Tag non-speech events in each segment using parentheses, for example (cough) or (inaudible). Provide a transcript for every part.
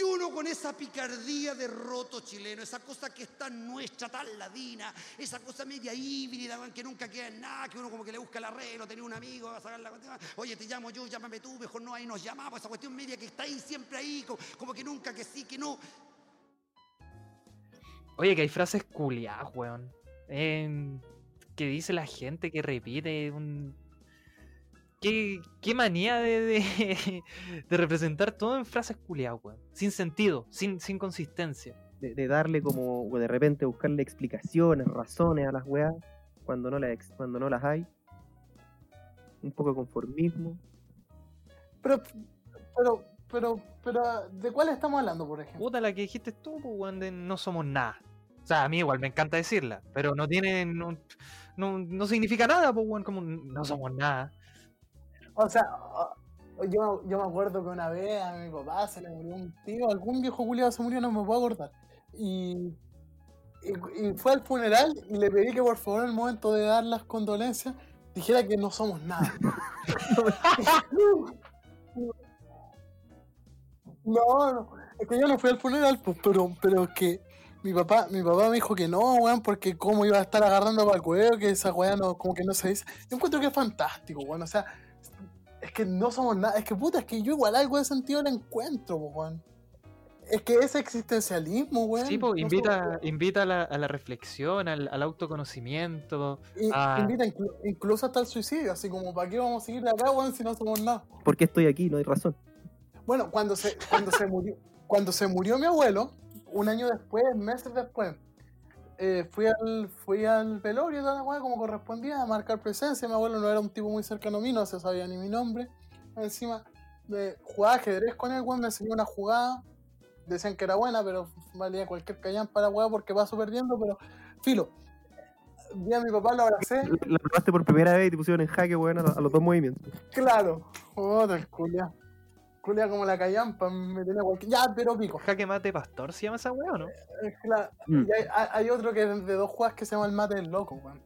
Y uno con esa picardía de roto chileno, esa cosa que es tan nuestra, tan ladina, esa cosa media híbrida, que nunca queda en nada, que uno como que le busca el arreglo, tenía un amigo, va a sacar la cuestión, oye, te llamo yo, llámame tú, mejor no, ahí nos llamamos, esa cuestión media que está ahí, siempre ahí, co- como, que nunca, que sí, que no. Oye, que hay frases culiadas, weón. Em, que dice la gente que repite un. Qué, qué manía de, de, (laughs) de representar todo en frases culiadas, weón. Sin sentido, sin, sin consistencia. De, de darle como, o de repente buscarle explicaciones, razones a las weas, cuando no, las cuando no las hay. Un poco de conformismo. Pero, pero, pero, pero, ¿de cuál estamos hablando, por ejemplo? Puta, la que dijiste tú, pues, weón, de no somos nada. O sea, a mí igual me encanta decirla, pero no tiene. No, no, no significa nada, pues, weón, como no somos nada. O sea, yo, yo me acuerdo que una vez a mi papá se le murió un tío, algún viejo culiado se murió, no me puedo acordar. Y, y, fue al funeral y le pedí que por favor en el momento de dar las condolencias dijera que no somos nada. (laughs) No, no, es que yo no fui al funeral, pues, pero, pero es que mi papá, mi papá me dijo que no, weón, porque cómo iba a estar agarrando para el cuello, que esa weá no, como que no se dice. Yo encuentro que es fantástico, weón, o sea, es que no somos nada, es que puta, es que yo igual algo de sentido le encuentro, weón. Es que ese existencialismo, weón. Sí, pues no invita, somos- invita a, la, a la reflexión, al, al autoconocimiento. Invita inclu- incluso hasta el suicidio, así como, ¿para qué vamos a seguir de acá, weón, si no somos nada? ¿Por qué estoy aquí? No hay razón. Bueno, cuando se, cuando se murió, cuando se murió mi abuelo, un año después, meses después, eh, fui al, fui al velorio toda la weá como correspondía a marcar presencia. Mi abuelo no era un tipo muy cercano a mí, no se sabía ni mi nombre. Encima, me jugaba ajedrez con él, weón, me enseñó una jugada. Decían que era buena, pero valía cualquier callán para weá porque paso perdiendo, pero filo. Vi a mi papá, lo abracé, La probaste por primera vez y te pusieron en jaque, weón, a, los- dos movimientos. claro. Joder, el culia. Culia como la callampa, me tenía cualquier. Ya, pero pico. Jaque mate pastor se llama esa weá, ¿o no? Es claro. Mm. Y hay, otro que es de dos jugadas que se llama el mate del loco, weón.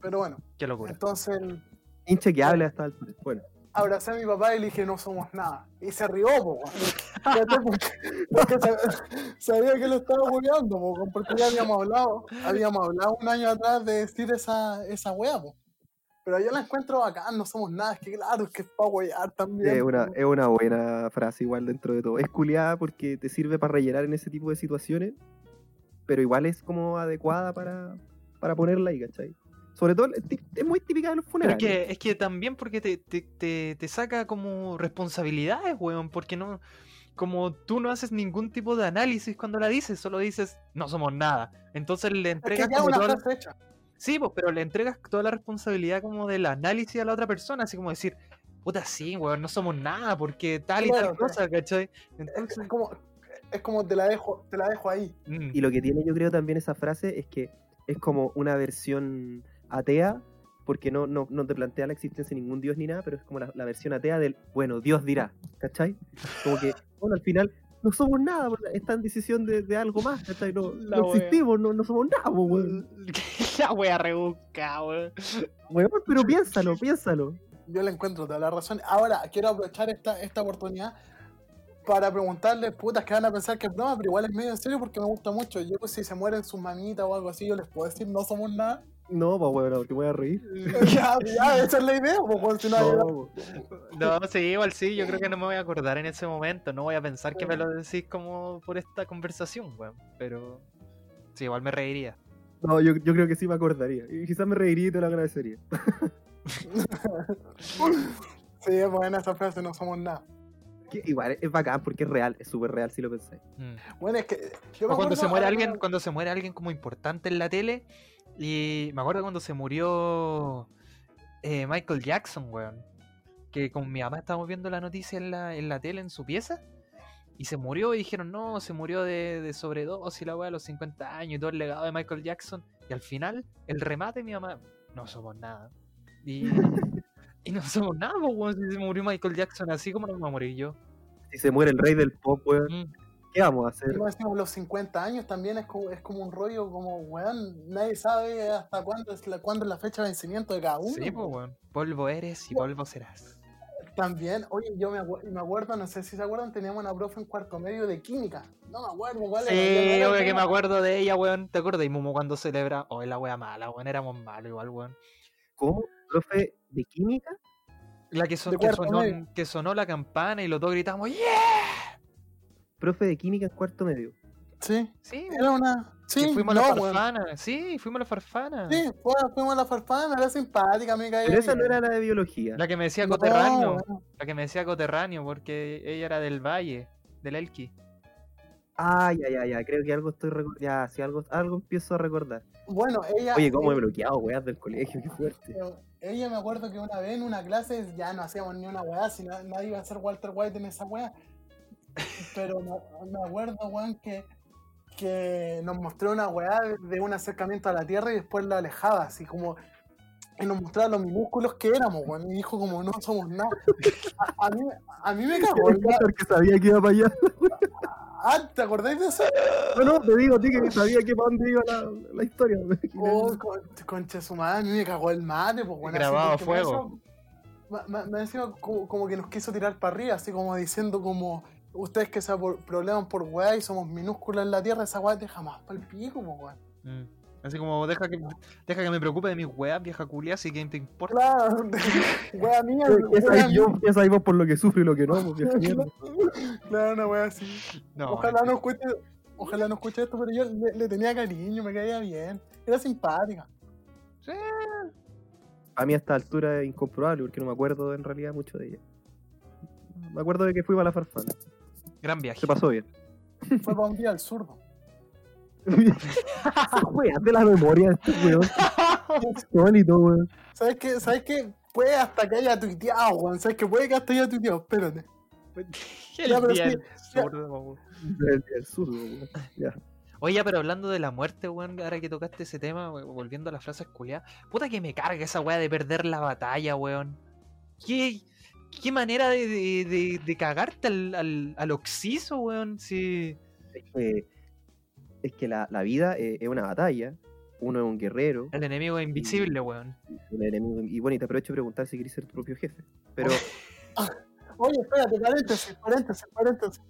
Pero bueno, Qué locura. entonces Inchequeable hasta el Bueno, abracé a mi papá y le dije, no somos nada. Y se rió, po, weón. (laughs) Porque, porque sa- sabía que lo estaba hueveando, po, weón, porque ya habíamos hablado, habíamos hablado un año atrás de decir esa, esa wea, po. Pero yo la encuentro bacán, no somos nada, es que claro, es que es para huear también. es una, es una buena frase igual dentro de todo. Es culiada porque te sirve para rellenar en ese tipo de situaciones, pero igual es como adecuada para, para ponerla ahí, ¿cachai? Sobre todo es muy típica de los Pero es funerales. que, es que también porque te, te, te, te saca como responsabilidades, weón, porque no, como tú no haces ningún tipo de análisis cuando la dices, solo dices, no somos nada. Entonces le Es que entregas ya como una toda la- frase hecha. Sí, pues, pero le entregas toda la responsabilidad como del análisis a la otra persona, así como decir, puta, sí, weón, no somos nada, porque tal y Claro, tal claro. cosa, ¿cachai? Es, Entonces, es como, es como te la dejo, te la dejo ahí. mm, Y lo que tiene yo creo también esa frase es que es como una versión atea, porque no, no, no te plantea la existencia de ningún dios ni nada, pero es como la, la versión atea del, bueno, Dios dirá, ¿cachai? Como que, bueno, al final no somos nada, porque está en decisión de, de algo más, ¿cachai? No, existimos, no, no somos nada, po, weón. (laughs) (laughs) la wea rebusca, weón. Weón, pero piénsalo, piénsalo. Yo le encuentro toda la razón. Ahora, quiero aprovechar esta, esta oportunidad para preguntarles, putas, que van a pensar que es broma, pero igual es medio en serio porque me gusta mucho. Yo, pues, si se mueren sus mamitas o algo así, yo les puedo decir, no somos nada. No, pues weón, porque voy a reír. (laughs) ya, ya, esa es la idea, pues, si no, No. No, sí, igual sí, yo creo que no me voy a acordar en ese momento, no voy a pensar que me lo decís como por esta conversación, weón, pero sí, igual me reiría. No, yo, yo creo que sí me acordaría. Y quizás me reiría y te lo agradecería. (laughs) Sí, es buena esa frase, no somos nada. Que igual es bacán porque es real, es súper real si lo pensáis. Mm. Bueno, es que. Yo me O cuando se muere alguien, cuando se muere alguien como importante en la tele, y me acuerdo cuando se murió eh, Michael Jackson, weón, que con mi mamá estábamos viendo la noticia en la, en la tele en su pieza, y se murió y dijeron, no, se murió de, de sobredosis la weá a los 50 años y todo el legado de Michael Jackson, y al final, el remate, mi mamá, no somos nada. Y, (laughs) y no somos nada, pues, weón, si se murió Michael Jackson así como no me voy a morir yo. Si se muere el rey del pop, weón, Mm. ¿qué vamos a hacer? Encima, los 50 años también es como, es como un rollo, como, weón, nadie sabe hasta cuándo es la, cuándo es la fecha de vencimiento de cada uno. Sí, pues, weón. Polvo eres y polvo serás. También, oye, yo me, acu- me acuerdo, no sé si se acuerdan, teníamos una profe en cuarto medio de química. No me acuerdo cuál Sí, era obvio que me acuerdo de ella, weón. ¿Te acuerdas? Y Momo cuando celebra. Oh, la wea mala, weón. Éramos malos igual, weón. ¿Cómo? ¿Profe de química? La que, son- De que cuarto sonó, que sonó la campana y los dos gritamos ¡Yeah! Profe de química en cuarto medio. Sí, Sí, era una. Que Sí, fuimos no, a la farfana. Sí, fuimos a la farfana. Sí, fuimos a la farfana, era simpática, caía Pero esa no era la de biología. La que me decía No, coterráneo. La que me decía coterráneo porque ella era del Valle, del Elqui. Ah, ya, ya, ya. Creo que algo estoy recordando. Ya, sí, algo, algo empiezo a recordar. Bueno, ella. Oye, cómo he ella, bloqueado, weas del colegio, qué fuerte. ella me acuerdo que una vez en una clase ya no hacíamos ni una weá, si na- nadie iba a ser Walter White en esa weá. Pero me, me acuerdo, weón, que, que nos mostró una weá de, un acercamiento a la Tierra y después la alejaba, así como. Y nos mostraba los minúsculos que éramos, weón. Y dijo como no somos nada. A, a mí, a mí me (laughs) cagó. Porque sabía que iba para allá. Ah, ¿te acordáis de eso? No, no, te digo a ti que sabía que para dónde iba la, la historia. Oh, con, concha su madre, a mí me cagó el mate, pues bueno. Grabado a fuego. hizo- Me, me- me decía como, como que nos quiso tirar para arriba, así como diciendo como ustedes que se probleman por weá y somos minúsculas en la tierra, esa weá te jamás para el pico, pues weón. Mm. Así como, deja que, deja que me preocupe de mis weas, vieja culia, si que te importa. Claro, (laughs) weá mía, ¿Qué weá sabéis yo? mía. ¿Qué sabéis vos por lo que sufro y lo que no? Mierda. (laughs) Claro, una weá así. No, ojalá no escuche, ojalá no escuche esto, pero yo le, le tenía cariño, me caía bien. Era simpática. A mí a esta altura es incomprobable porque no me acuerdo en realidad mucho de ella. Me acuerdo de que fui para la farfana. Gran viaje. Se pasó bien. (laughs) Fue para un día al zurdo. Weón, (laughs) de la memoria este weón. Solito, weón. ¿Sabes qué? ¿Sabes qué? Puede hasta que haya tuiteado, weón. ¿Sabes qué? Puede que hasta haya tuiteado. Espérate. (laughs) El Ya, pero día sí, del ya. zurdo, weón. Del, del sur, weón. Ya. Oye, pero hablando de la muerte, weón, ahora que tocaste ese tema, we- volviendo a las frases culiadas, puta que me carga esa weá de perder la batalla, weón. ¿Qué, qué manera de, de, de- de cagarte al, al, al oxiso, weón? Si... Es que, es que la, la vida eh, es una batalla. Uno es un guerrero. El enemigo es invisible, weón. un enemigo- y bueno, y te aprovecho de preguntar si quieres ser tu propio jefe. Pero (laughs) Oye, espérate, paréntesis, paréntesis, paréntesis.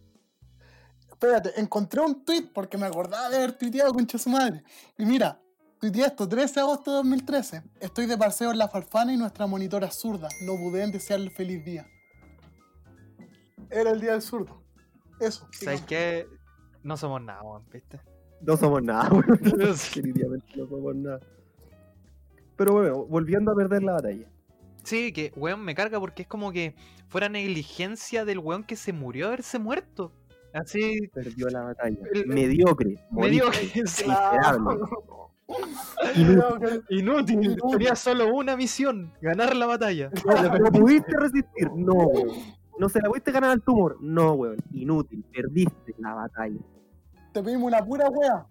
Espérate, encontré un tweet porque me acordaba de haber tuiteado concha su madre. Y mira, tuiteé esto, 13 de agosto de 2013. Estoy de paseo en la farfana y nuestra monitora es zurda. No dudé en desearle feliz día. Era el día del zurdo. Eso. ¿Sabes qué? No somos nada, weón, ¿viste? no somos nada, weón. (laughs) No somos nada. Pero bueno, volviendo a perder la batalla. Sí, que, weón, me carga porque es como que fuera negligencia del weón que se murió de haberse muerto. Así, Perdió la batalla. El- Mediocre. medio morir. que sí, Miserable. (laughs) Inútil. Inútil. Tenía solo una misión, ganar la batalla. (laughs) ¿No pudiste resistir? No, weón. ¿No se la pudiste ganar al tumor? No, weón. Inútil. Perdiste la batalla. Te pedimos una pura wea.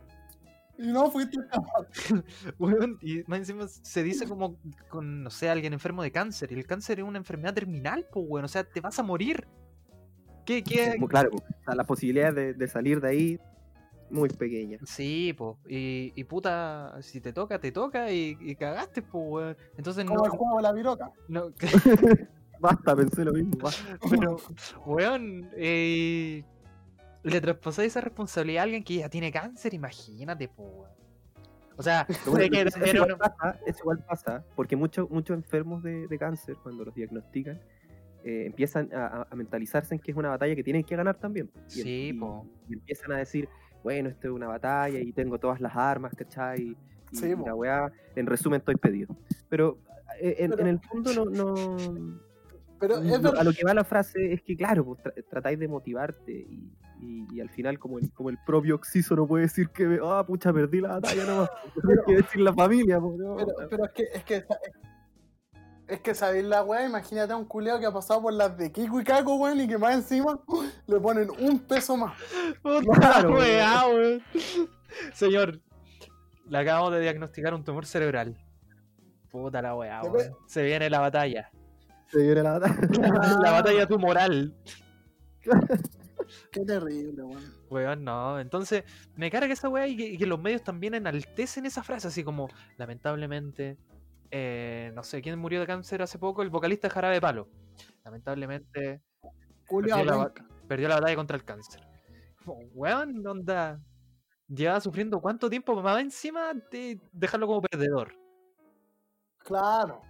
Y no fuiste capaz. (laughs) Weón, y más encima se dice como con, no sé, alguien enfermo de cáncer. Y el cáncer es una enfermedad terminal, pues, weón. O sea, te vas a morir. ¿Qué, qué? Muy claro, o sea, la posibilidad de, de salir de ahí muy pequeña. Sí, pues. Y, y puta, si te toca, te toca y, y cagaste, pues, weón. Entonces no. Como el juego de la viroca. no (laughs) (laughs) Basta, pensé lo mismo. basta. pero, weón, eh, le traspasáis esa responsabilidad a alguien que ya tiene cáncer, imagínate, pues, weón. O sea, Pero (laughs) bueno, sé que eso, también igual uno- pasa, eso igual pasa, porque muchos muchos enfermos de, de cáncer, cuando los diagnostican, eh, empiezan a, a- a mentalizarse en que es una batalla que tienen que ganar también. Y, Sí, y- po. y empiezan a decir, bueno, esto es una batalla y tengo todas las armas, ¿cachai? Y, y Sí, po. la weá, en resumen, estoy pedido. Pero eh, en, Pero- en el fondo no... no Pero es verdad. a lo que va la frase es que, claro, pues, tra- tratáis de motivarte y, y- y al final, como el, como el propio Oxiso no puede decir que, ah, pucha, perdí la batalla nomás. (laughs) Tiene que decir la familia, pues, no. Pero, pero es que, es que, es que sabéis la weá, imagínate a un culeo que ha pasado por las de Kiko y Caco, weón, y que más encima (laughs) le ponen un peso más. Puta (laughs) Claro, weá, weón. Señor, le acabamos de diagnosticar un tumor cerebral. Puta la weá, weón. Se viene la batalla. Se viene la batalla. (laughs) la batalla tumoral. Qué terrible, weón. Weón, no. Entonces, me carga esa weá y que, y que los medios también enaltecen esa frase, así como, lamentablemente, eh, no sé quién murió de cáncer hace poco, el vocalista Jarabe de Palo. Lamentablemente perdió la, perdió la batalla contra el cáncer. Como, Weón, onda. Lleva sufriendo cuánto tiempo más encima de dejarlo como perdedor. Claro.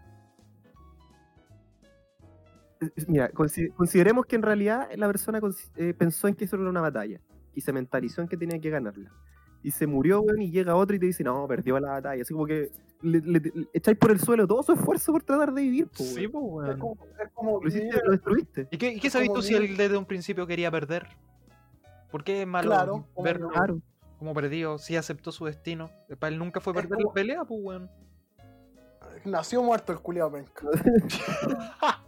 Mira, consi- consideremos que en realidad la persona eh, pensó en que eso era una batalla y se mentalizó en que tenía que ganarla. Y se murió, weón, y llega otro y te dice, no, perdió la batalla. Así como que le, le- le echáis por el suelo todo su esfuerzo por tratar de vivir, po, Sí, weón. pues, Es weón. como, es como Lo, hiciste, vivir- lo destruiste. ¿Y qué, y qué como tú si él desde un principio quería perder? ¿Por qué es malo Claro, como verlo. Claro. como perdido si aceptó su destino? Para él nunca fue perder como- la pelea, pues, weón. nació muerto el culiado penca. (laughs)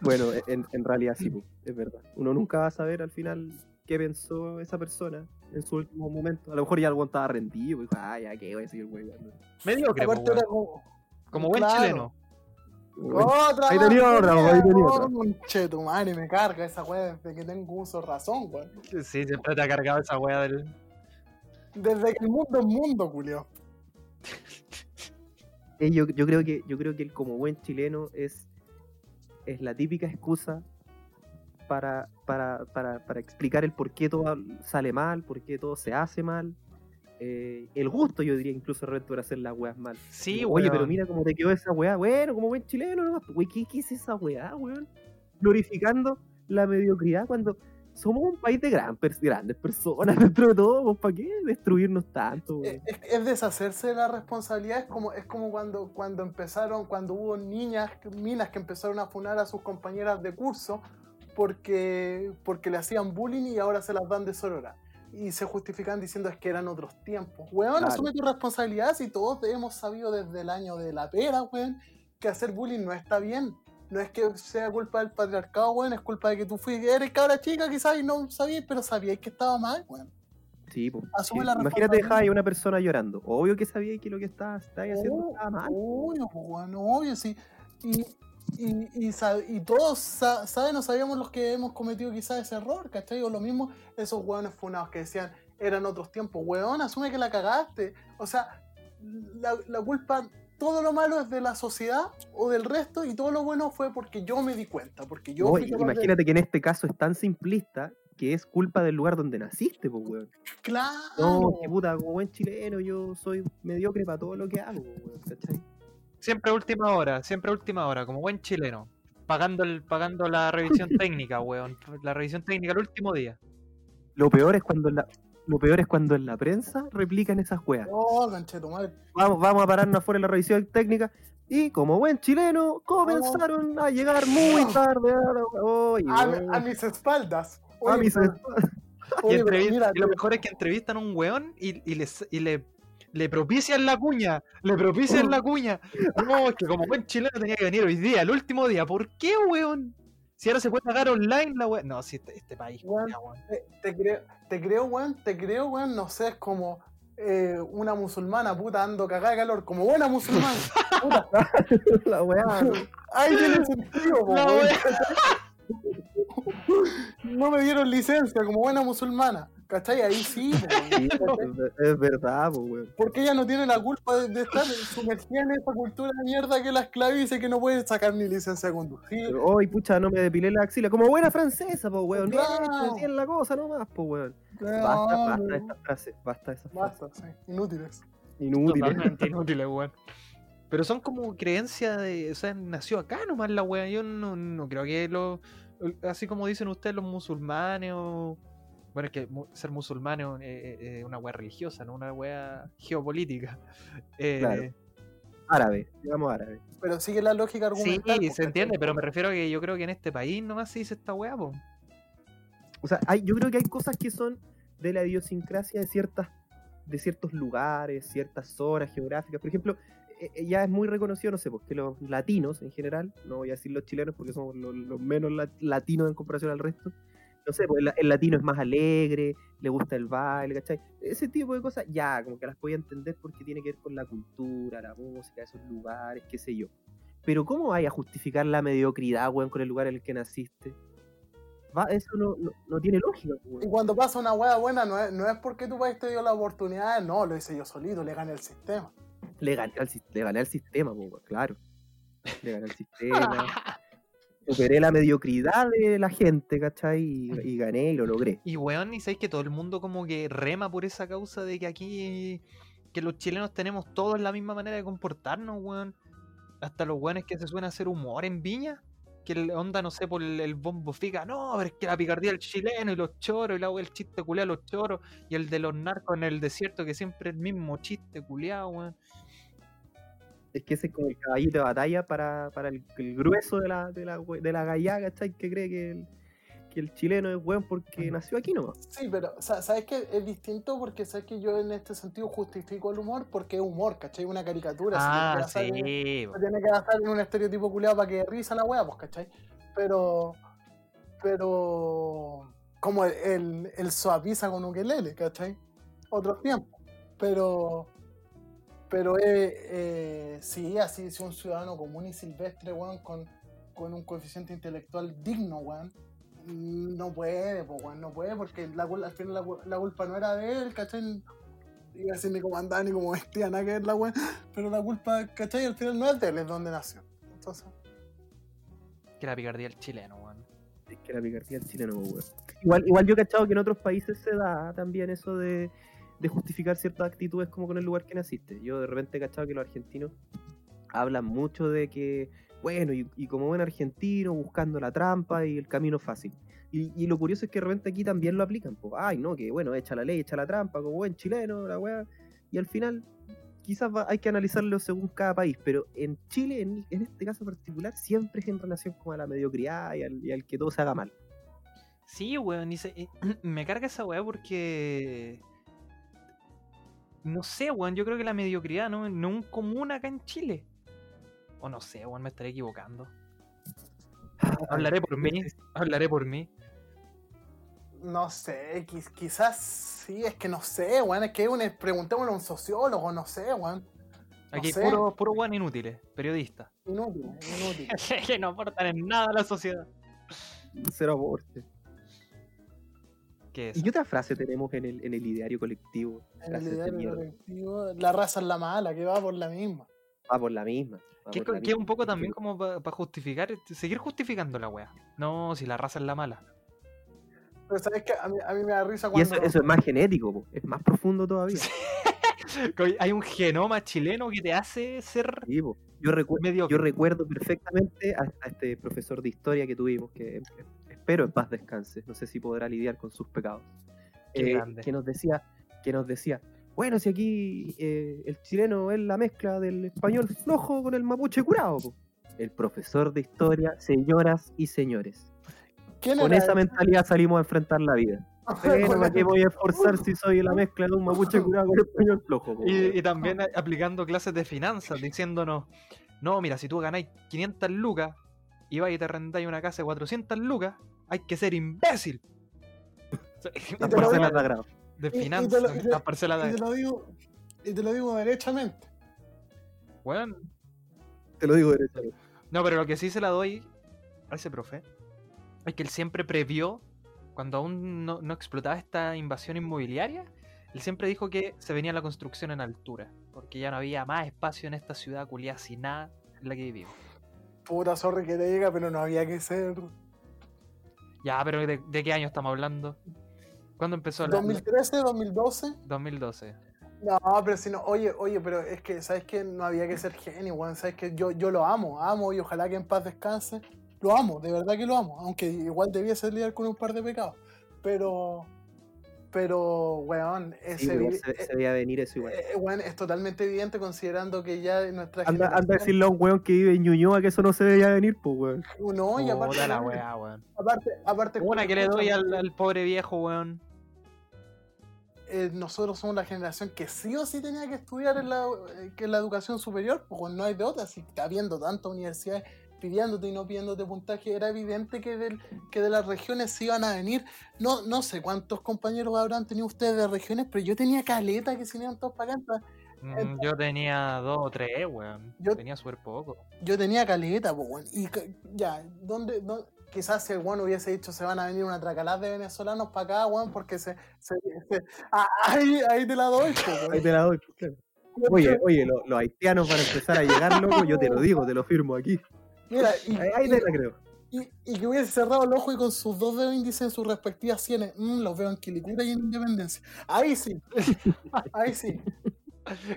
Bueno, en, en realidad sí, po, es verdad. Uno nunca va a saber al final qué pensó esa persona en su último momento. A lo mejor ya algo estaba rendido y dijo, ah, ya, ¿qué voy a seguir weón? Mediocre, Aparte era como. Como buen claro. chileno. Otra Ahí tenía otra, ahí tenía otra. conchetumare, me carga esa weá desde que tengo uso de razón, weón. Sí, siempre te ha cargado esa weá del. Desde que el mundo es mundo, culio. (laughs) Eh, yo, yo creo que yo creo que él como buen chileno es es la típica excusa para, para, para, para explicar el por qué todo sale mal, por qué todo se hace mal. Eh, el gusto, yo diría, incluso realmente por hacer las weas mal. Sí, Como, Oye, weón. pero mira cómo te quedó esa weá. Bueno, como buen chileno, nomás. Güey, ¿qué, ¿qué es esa weá, weón? Glorificando la mediocridad cuando somos un país de gran grandes personas (laughs) dentro de todo. ¿Para qué destruirnos tanto, es- es deshacerse de la responsabilidad. Es como, es como cuando, cuando empezaron, cuando hubo niñas, minas que empezaron a funar a sus compañeras de curso porque, porque le hacían bullying y ahora se las dan de sorora. Y se justifican diciendo es que eran otros tiempos. Weón, Claro. asume tu responsabilidad si todos hemos sabido desde el año de la pera, weón, que hacer bullying no está bien. No es que sea culpa del patriarcado, weón, es culpa de que tú fuiste, eres cabra chica quizás y no sabías, pero sabíais que estaba mal, weón. Sí. Asume Sí, Imagínate dejar a una persona llorando. Obvio que sabía que lo que estaba, estaba haciendo Oh, estaba mal. Obvio, pues, weón, obvio, sí. Y, y, y, todos sa- saben o sabíamos los que hemos cometido quizás ese error, ¿cachai? O lo mismo, esos weones funados que decían eran otros tiempos. Weón, asume que la cagaste. O sea, la, la culpa, todo lo malo es de la sociedad o del resto y todo lo bueno fue porque yo me di cuenta, porque yo No, de- imagínate que en este caso es tan simplista que es culpa del lugar donde naciste, pues, weón. Claro. No, que puta, como buen chileno, yo soy mediocre para todo lo que hago, weón, ¿cachai? Siempre a última hora, siempre a última hora, como buen chileno. Pagando el, pagando la revisión (laughs) técnica, weón. La revisión técnica el último día. Lo peor es cuando en la, lo peor es cuando en la prensa replican esas weas. No, conchetumadre. Vamos, vamos a pararnos afuera de la revisión técnica. Y como buen chileno, comenzaron a llegar muy tarde. a la- Oye, A, weón, a mis espaldas. a mis espaldas. Y, oye, mira, y lo mejor es que entrevistan a un weón y, y, les- y le, le propician la cuña. Le propician la cuña. No, es que como buen chileno tenía que venir hoy día, el último día. ¿Por qué, weón? Si ahora se puede pagar online la weón. No, si este, este país, Weón. Te, te creo, te creo, weón, te creo, weón, no sé, es como eh, una musulmana, puta, ando cagada de calor, como buena musulmana, (laughs) puta, (laughs) La wea. ahí tiene sentido, (laughs) po, La weón. No me dieron licencia como buena musulmana, ¿cachai? Ahí sí, (laughs) po, weón, Sí, es, verdad, pues, weón. Porque ella no tiene la culpa de, de estar sumergida en esa cultura de mierda que la esclaviza que no puede sacar ni licencia de conducir. Pero, Hoy, pucha, no me depilé la axila. Como buena francesa, pues, weón. Claro. es la cosa nomás, pues, weón. No, Basta, basta no, de estas frases, basta esas frases. basta, sí, inútiles. Inútiles. Totalmente (laughs) inútiles, weón. Pero son como creencias de. O sea, nació acá nomás la weá. Yo no, no creo que lo. Así como dicen ustedes, los musulmanes o. Bueno, es que mu- ser musulmán es un- es- es una weá religiosa, no una weá geopolítica. (laughs) Eh, Claro. Árabe, digamos árabe. Pero sigue la lógica Sí, argumental. po, se ¿cachai? entiende, pero me refiero a que yo creo que en este país nomás se dice esta weá, po. O sea, hay, yo creo que hay cosas que son de la idiosincrasia de ciertas de ciertos lugares, ciertas zonas geográficas. Por ejemplo, eh, eh, ya es muy reconocido, no sé, porque los latinos en general, no voy a decir los chilenos porque somos los, los menos la- latinos en comparación al resto. No sé, pues el, el latino es más alegre, le gusta el baile, ¿cachai? Ese tipo de cosas ya, como que las podía entender porque tiene que ver con la cultura, la música, esos lugares, qué sé yo. Pero ¿cómo hay a justificar la mediocridad, weón, con el lugar en el que naciste? Va, eso no, no, no tiene lógica, weón. Y cuando pasa una hueá buena, no es, no es porque tu país te dio la oportunidad, no, lo hice yo solito, le gané el sistema. le gané al sistema. Le gané al sistema, po, weón, claro. Le gané al (laughs) sistema. Superé la mediocridad de la gente, ¿cachai? Y, y gané y lo logré. Y weón, y sabéis que todo el mundo como que rema por esa causa de que aquí, que los chilenos tenemos todos la misma manera de comportarnos, weón. Hasta los weones que se suelen hacer humor en Viña. Que el onda, no sé, por el, el bombo fica, no, pero es que la picardía del chileno y los choros, y la el chiste culiado los choros, y el de los narcos en el desierto, que siempre es el mismo chiste culiado, weón. Es que ese es como el caballito de batalla para, para el, el grueso de la, de la, de la gallaga, ¿cachai? Que cree que el, que el chileno es weón porque nació aquí nomás. Sí, pero sa- ¿sabes qué? Es distinto porque sabes que yo en este sentido justifico el humor porque es humor, ¿cachai? Una caricatura. Ah, tiene que en- sí. no tiene que gastar en un estereotipo culiado para que risa la wea, pues, ¿cachai? Pero. Pero. Como el, el, el suaviza con ukelele, ¿cachai? Otros tiempos. Pero. Pero eh, eh, sí, así si un ciudadano común y silvestre, weón, con, con un coeficiente intelectual digno, weón. No puede, pues, weón, no puede, porque la, al final la, la culpa no era de él, ¿cachai? Iba a decir ni cómo andaba ni cómo vestía, nada que ver la weón. Pero la culpa, ¿cachai? Al final no es de él, es donde nació. Entonces, Que la picardía del chileno, weón. Es que la picardía del chileno, weón. Igual, igual yo he cachado que en otros países se da también eso de, de justificar ciertas actitudes como con el lugar que naciste. Yo de repente he cachado que los argentinos hablan mucho de que, bueno, y, y como buen argentino, buscando la trampa y el camino fácil. Y, y lo curioso es que de repente aquí también lo aplican. Pues, ay, no, que bueno, echa la ley, echa la trampa, como buen chileno, la weá. Y al final, quizás va- hay que analizarlo según cada país, pero en Chile, en, en este caso particular, siempre es en relación como a la mediocridad y al, que todo se haga mal. Sí, weón, se- (clears throat) me carga esa weá porque. No sé, weón, yo creo que la mediocridad no, no es un común acá en Chile. O no sé, weón, me estaré equivocando. Hablaré por mí, hablaré por mí. no sé, quiz- quizás sí, es que no sé, weón. Es que un, preguntémosle a un sociólogo, no sé, weón. Aquí sé. puro, puro weón inútiles, periodistas. Inútil, inútil. (laughs) que no aportan en nada a la sociedad. Cero aporte. ¿Qué es? ¿Y qué otra frase tenemos en el, en el ideario colectivo? En el ideario colectivo, la raza es la mala, que va por la misma. Va por la misma. Que, la que es un misma. poco también como para justificar, seguir justificando la weá. No, si la raza es la mala. Pero sabes que a mí, a mí me da risa Y cuando. eso, eso es más genético, po, es más profundo todavía. (laughs) Hay un genoma chileno que te hace ser Sí. Yo, recu- mediocre. yo recuerdo perfectamente a, a este profesor de historia que tuvimos, que espero en paz descanse, no sé si podrá lidiar con sus pecados, Qué eh, grande. que nos decía, que nos decía, bueno, si aquí eh, el chileno es la mezcla del español flojo con el mapuche curado. po". El profesor de historia, señoras y señores. ¿Quién Con esa mentalidad salimos a enfrentar la vida. Bueno, Con ¿para la- qué voy a esforzar si soy la mezcla de un mapuche curado con español flojo? po? Y, y también aplicando clases de finanzas, diciéndonos, no, mira, si tú ganáis 500 lucas y vais y te rentáis una casa de 400 lucas, hay que ser imbécil. (laughs) Las parcelas de agrado. De y te finanzas, las parcelas Y te de... lo digo, y te lo digo derechamente. Weón, Te lo digo derechamente. No, pero lo que sí se la doy a ese profe es que él siempre previó, cuando aún no, no explotaba esta invasión inmobiliaria, él siempre dijo que se venía la construcción en altura, porque ya no había más espacio en esta ciudad culiada sin nada en la que vivimos. Puta sorry que te diga, pero no había que ser. Ya, pero ¿de, de qué año estamos hablando? ¿Cuándo empezó la, la- 2013, 2012. 2012? No, pero si no, oye, oye, pero es que, ¿sabes que No había que ser genio, weón. ¿Sabes que Yo, yo lo amo, amo y ojalá que en paz descanse. Lo amo, de verdad que lo amo. Aunque igual debiese lidiar con un par de pecados. Pero, pero, weón, Sí, ese se, eh, se veía venir eso igual. eh, weón, es totalmente evidente considerando que ya nuestra Anda, anda a generación- decirle a un weón que vive en Ñuñoa que eso no se veía venir, pues weón. No, y aparte, Puta la weá, weón. aparte, aparte Una que le doy al, al pobre viejo, weón. eh, nosotros somos la generación que sí o sí tenía que estudiar en la, eh, que en la educación superior, pues no hay de otra, si está habiendo tantas universidades pidiéndote y no pidiéndote puntaje, era evidente que, del, que de las regiones se iban a venir, no, no sé cuántos compañeros habrán tenido ustedes de regiones, pero yo tenía caleta que se iban todos para acá, Mm, yo tenía dos o tres, weón. Yo- Tenía súper poco. yo tenía caleta, pues bueno, y ya, ¿dónde, dó- quizás si el bueno hubiese dicho se van a venir una tracalada de venezolanos para acá, weón, porque se, se- se- ah, ahí, ahí te la doy, pues, weón. Ahí te la doy, pues, claro. Oye, oye, lo- los haitianos van a empezar a llegar, loco, yo te lo digo, te lo firmo aquí. Mira, y, Ahí, ahí te la creo. y- y que hubiese cerrado el ojo y con sus dos dedos índices en sus respectivas sienes, mm, los veo en Quilicura y en Independencia. Ahí sí, (laughs) ahí sí.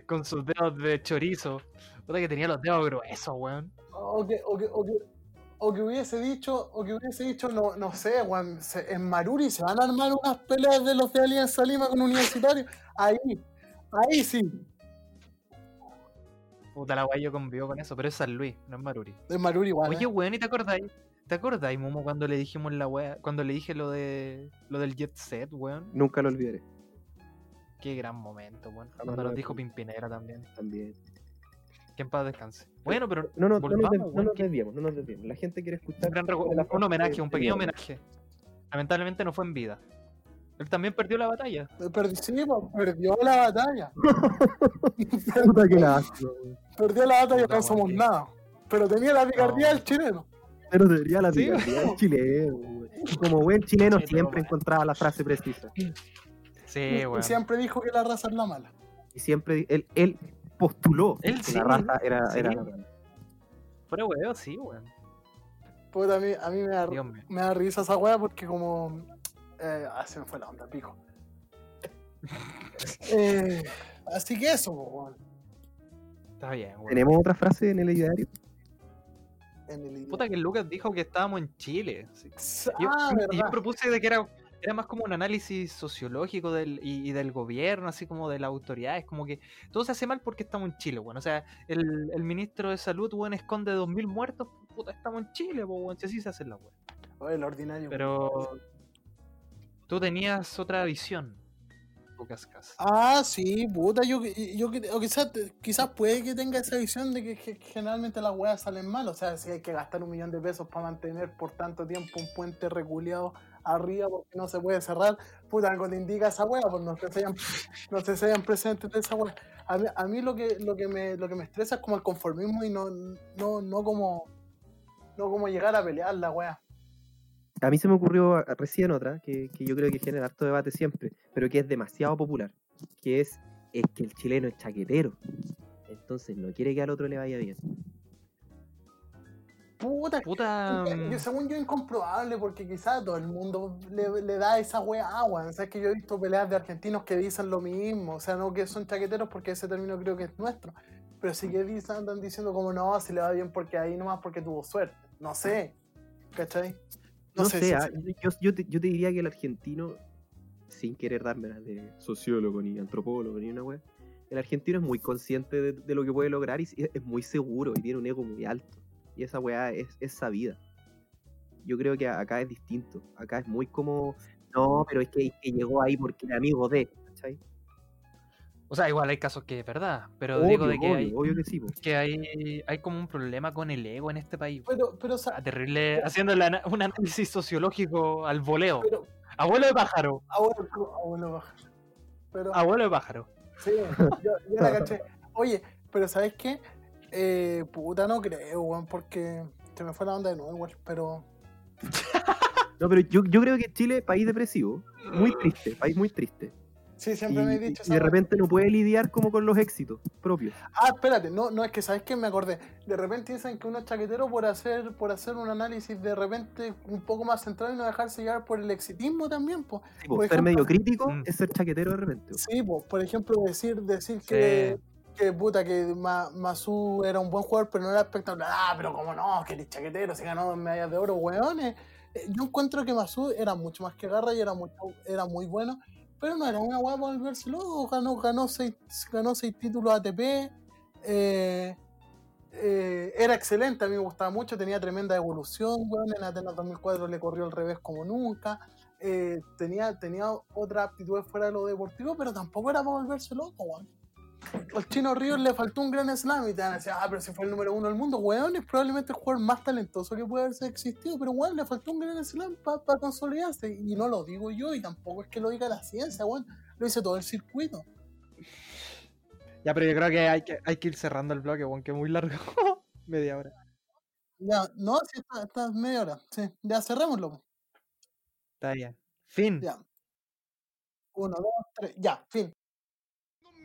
Con sus dedos de chorizo. Puta que tenía los dedos gruesos, weón. O que, o que, o que, o que hubiese dicho, o que hubiese dicho, no, no sé, weón, se- en Maruri se van a armar unas peleas de los de Alianza Lima con Universitario. Ahí, ahí sí. Puta la weá, yo convivo con eso, pero es San Luis, no es Maruri. De Maruri igual. Oye, ¿eh? weón, ¿y te acordáis? ¿Te acordáis, Momo, cuando le dijimos la weá, cuando le dije lo de lo del jet set, weón? Nunca lo olvidaré. Qué gran momento, weón. Jamás Cuando lo nos dijo. Pimpinera también. También. Que en paz descanse. Bueno, pero No, no, no, nos, no nos desviamos, no nos desviamos. La gente quiere escuchar. un, gran un homenaje, un pequeño homenaje. Lamentablemente no fue en vida. Él también perdió la batalla. Perdi- sí, pues, perdió la batalla. (laughs) Puta que la. Perdió la batalla, Puta, no somos nada. Pero tenía la picardía No. del chileno. Pero debería la Sí, picardía del chileno, weón. Y Como buen chileno Sí, siempre encontraba la frase precisa. Sí, y weón. siempre dijo que la raza es la mala. Y siempre él, él postuló Él que sí, la raza era, sí. era la mala. Pero weón, sí, weón. Puta, a mí, a mí me, da, me da risa esa wea porque como... Eh, ah, se me fue la onda, pico. (laughs) Eh, así que eso, weón. Está bien, weón. ¿Tenemos otra frase en el ideario? En el Puta que Lucas dijo que estábamos en Chile. sí. Yo, Ah, yo propuse de que era, era más como un análisis sociológico del, y, y del gobierno, así como de las autoridades, como que todo se hace mal porque estamos en Chile, bueno. O sea, el, el ministro de salud, weón, esconde 2.000 muertos, puta, estamos en Chile, weón, si así se hace la weón. Oye, el ordinario. Pero tú tenías otra visión, Lucas Cas. Ah, sí, puta, yo, yo quizás, quizás puede que tenga esa visión de que, que generalmente las weas salen mal, o sea, si hay que gastar un millón de pesos para mantener por tanto tiempo un puente reculeado arriba porque no se puede cerrar, puta, algo te indica esa wea, pues no se sean, no se sean presentes de esa wea. A mí, a mí lo, que, lo, que me, lo que me estresa es como el conformismo y no, no, no como no como llegar a pelear la wea. A mí se me ocurrió recién otra, que, que yo creo que genera harto debate siempre, pero que es demasiado popular, que es, es que el chileno es chaquetero. Entonces no quiere que al otro le vaya bien. Puta, Puta. que- que según yo incomprobable porque quizás todo el mundo le, le da esa wea agua. O sea, es que yo he visto peleas de argentinos que dicen lo mismo. O sea, no que son chaqueteros porque ese término creo que es nuestro. Pero sí que dicen, andan diciendo como no, si le va bien porque ahí nomás porque tuvo suerte. No sé. ¿Cachai? No, sé, ah, yo, yo te, yo te diría que el argentino, sin querer darme de sociólogo ni antropólogo ni una wea, el argentino es muy consciente de, de lo que puede lograr y es, es muy seguro y tiene un ego muy alto. Y esa weá es, es sabida. Yo creo que acá es distinto. Acá es muy como, no, pero es que, es que llegó ahí porque era amigo de, ¿cachai? O sea, igual hay casos que es verdad, pero Obvio, digo de que obvio, hay, obvio que sí. que hay, hay como un problema con el ego en este país. Pero, pero, o sea, Ah, haciendo (laughs) un análisis sociológico al voleo. pero, Abuelo de pájaro, abuelo, abuelo baja. Pero, abuelo de pájaro. Sí, yo, yo la caché. Oye, pero ¿sabes qué? Eh, puta, no creo, weón, porque se me fue la onda de nuevo, igual, pero... (laughs) No, pero yo, yo creo que Chile es país depresivo. Muy triste, país muy triste. Sí, Y, siempre me he y dicho de esa weá. repente no puede lidiar como con los éxitos propios. Ah, espérate, no, no, es que ¿sabes qué? Me acordé. De repente dicen que uno es chaquetero por hacer, por hacer un análisis de repente un poco más central y no dejarse llevar por el exitismo también, pues. Sí, po, Por ser ejemplo- medio crítico Mm. es ser chaquetero de repente. po. Sí, pues, por ejemplo, decir, decir que, que puta, que Ma- Masu era un buen jugador, pero no era espectacular. Ah, pero como no, que el chaquetero se ganó dos medallas de oro, weones. Eh, Yo encuentro que Masu era mucho más que Garra y era, mucho, era muy bueno, pero no era una hueá para volverse loco. Ganó, ganó, seis, ganó seis títulos ATP. eh, eh, era excelente, a mí me gustaba mucho, tenía tremenda evolución, weón. En Atenas 2004 le corrió al revés como nunca. eh, tenía, tenía otra aptitudes fuera de lo deportivo, pero tampoco era para volverse loco, weón. Al Chino Ríos le faltó un gran slam y te van a decir, ah, pero si fue el número uno del mundo, weón, es probablemente el jugador más talentoso que puede haberse existido, pero weón, le faltó un gran slam para consolidarse. Y no lo digo yo, y tampoco es que lo diga la ciencia, weón, lo dice todo el circuito. Ya, pero yo creo que hay que, hay que ir cerrando el bloque, weón, que es muy largo. (laughs) Media hora. Ya, no, si está, está media hora, sí, ya cerrémoslo. Está bien. Fin. Ya. Uno, dos, tres, ya, fin.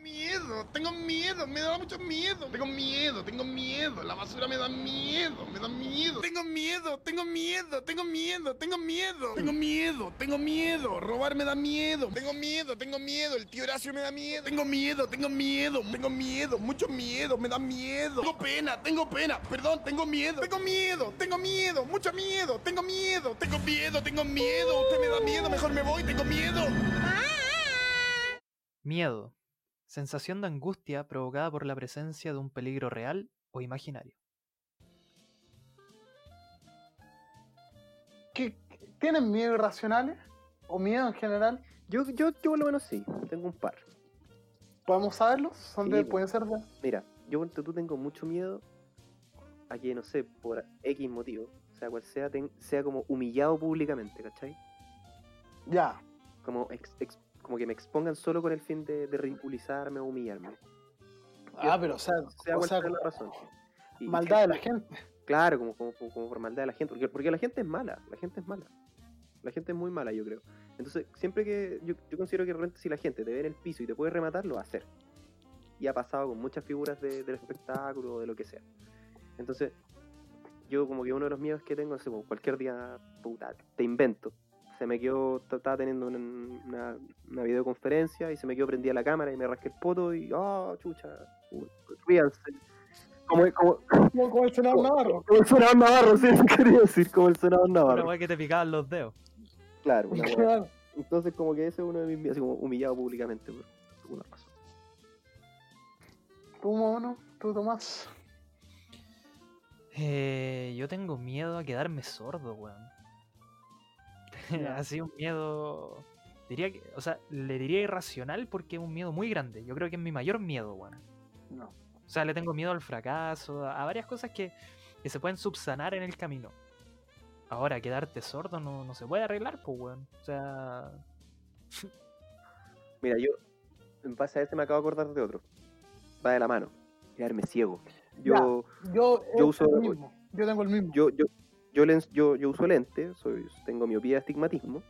Miedo. tengo miedo, me da mucho miedo. Tengo miedo, tengo miedo. La basura me da miedo, me da miedo. Tengo miedo, tengo miedo, tengo miedo, tengo miedo. Tengo miedo, tengo miedo. Robar me da miedo. Tengo miedo, tengo miedo. El tío Horacio me da miedo. Tengo miedo, tengo miedo, tengo miedo, mucho miedo, me da miedo. Tengo pena, tengo pena. Perdón, tengo miedo. Tengo miedo, tengo miedo, mucho miedo. Tengo miedo, tengo miedo, tengo miedo. Usted me da miedo, mejor me voy, tengo miedo. Miedo. Sensación de angustia provocada por la presencia de un peligro real o imaginario. ¿Qué, ¿Tienen miedo irracionales? ¿O miedo en general? Yo, yo, yo por lo menos sí, tengo un par. ¿Podemos saberlos? ¿Son Sí, de, po. ¿Pueden ser de...? Mira, yo tú tengo mucho miedo a que, no sé, por X motivo, sea cual sea, ten- sea como humillado públicamente, ¿cachai? Ya. Como, ex- ex- como que me expongan solo con el fin de, de ridiculizarme o humillarme. Ah, pero o sea, Sea o sea la razón. Y- maldad de la gente. Claro, como, como, como- como por maldad de la gente. Porque, porque la gente es mala, la gente es mala. La gente es muy mala, yo creo. Entonces, siempre que. Yo, yo considero que realmente si la gente te ve en el piso y te puede rematar, lo va a hacer. Y ha pasado con muchas figuras de- del espectáculo o de lo que sea. Entonces, yo como que uno de los miedos que tengo es como cualquier día, puta, te invento. Se me quedó, estaba teniendo una, una, una videoconferencia y se me quedó prendida la cámara y me rasqué el poto y, oh, chucha, ríanse. Como, como, Como, como el senador Navarro. como el senador Navarro, sí, (laughs) quería decir, como el senador Una Navarro. weá que te picaban los dedos. Claro, una. Claro. Entonces, como que ese es uno de mis miedos, así como humillado públicamente por alguna razón. Tú, mono, tú, Tomás. Eh, yo tengo miedo a quedarme sordo, weón. (laughs) Así un miedo. Diría que, o sea, le diría irracional porque es un miedo muy grande. Yo creo que es mi mayor miedo, weón. No. O sea, le tengo miedo al fracaso, a a varias cosas que, que se pueden subsanar en el camino. Ahora, quedarte sordo no, no se puede arreglar, pues, weón. O sea, (laughs) Mira, yo, en base a este me acabo de acordar de otro. Va de la mano. Quedarme ciego. Yo, Yo, Yo uso- el mismo. Yo tengo el mismo. yo, yo, yo, len- yo, yo uso lente, soy, tengo miopía astigmatismo,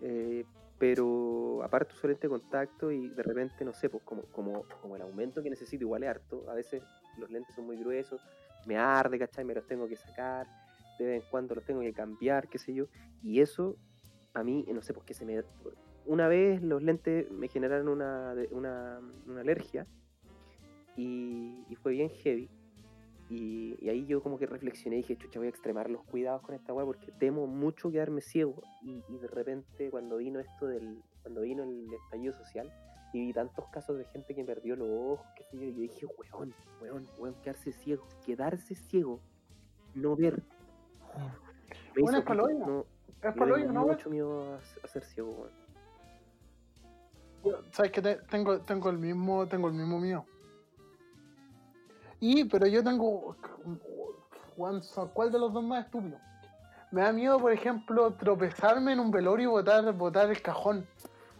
eh, pero aparte uso lente de contacto y de repente, no sé, pues como, como, como el aumento que necesito igual es harto, a veces los lentes son muy gruesos, me arde, ¿cachai? Me los tengo que sacar, de vez en cuando los tengo que cambiar, qué sé yo, y eso a mí, no sé, pues que se me... Una vez los lentes me generaron una, una, una alergia y, y fue bien heavy. Y, y ahí yo como que reflexioné y dije, chucha, voy a extremar los cuidados con esta weá porque temo mucho quedarme ciego. Y, y de repente cuando vino esto del, cuando vino el estallido social y vi tantos casos de gente que perdió los ojos, qué sé yo, yo dije, weón, weón, weón, quedarse ciego, quedarse ciego, no ver. Me Bueno, es pa'l pico, hoyo. no, Es ¿no? mucho miedo a, a ser ciego, weón. Sabes que te- tengo, tengo el mismo, tengo el mismo mío. Y, pero yo tengo. ¿cuál de los dos más estúpido? Me da miedo, por ejemplo, tropezarme en un velorio y botar, botar el cajón.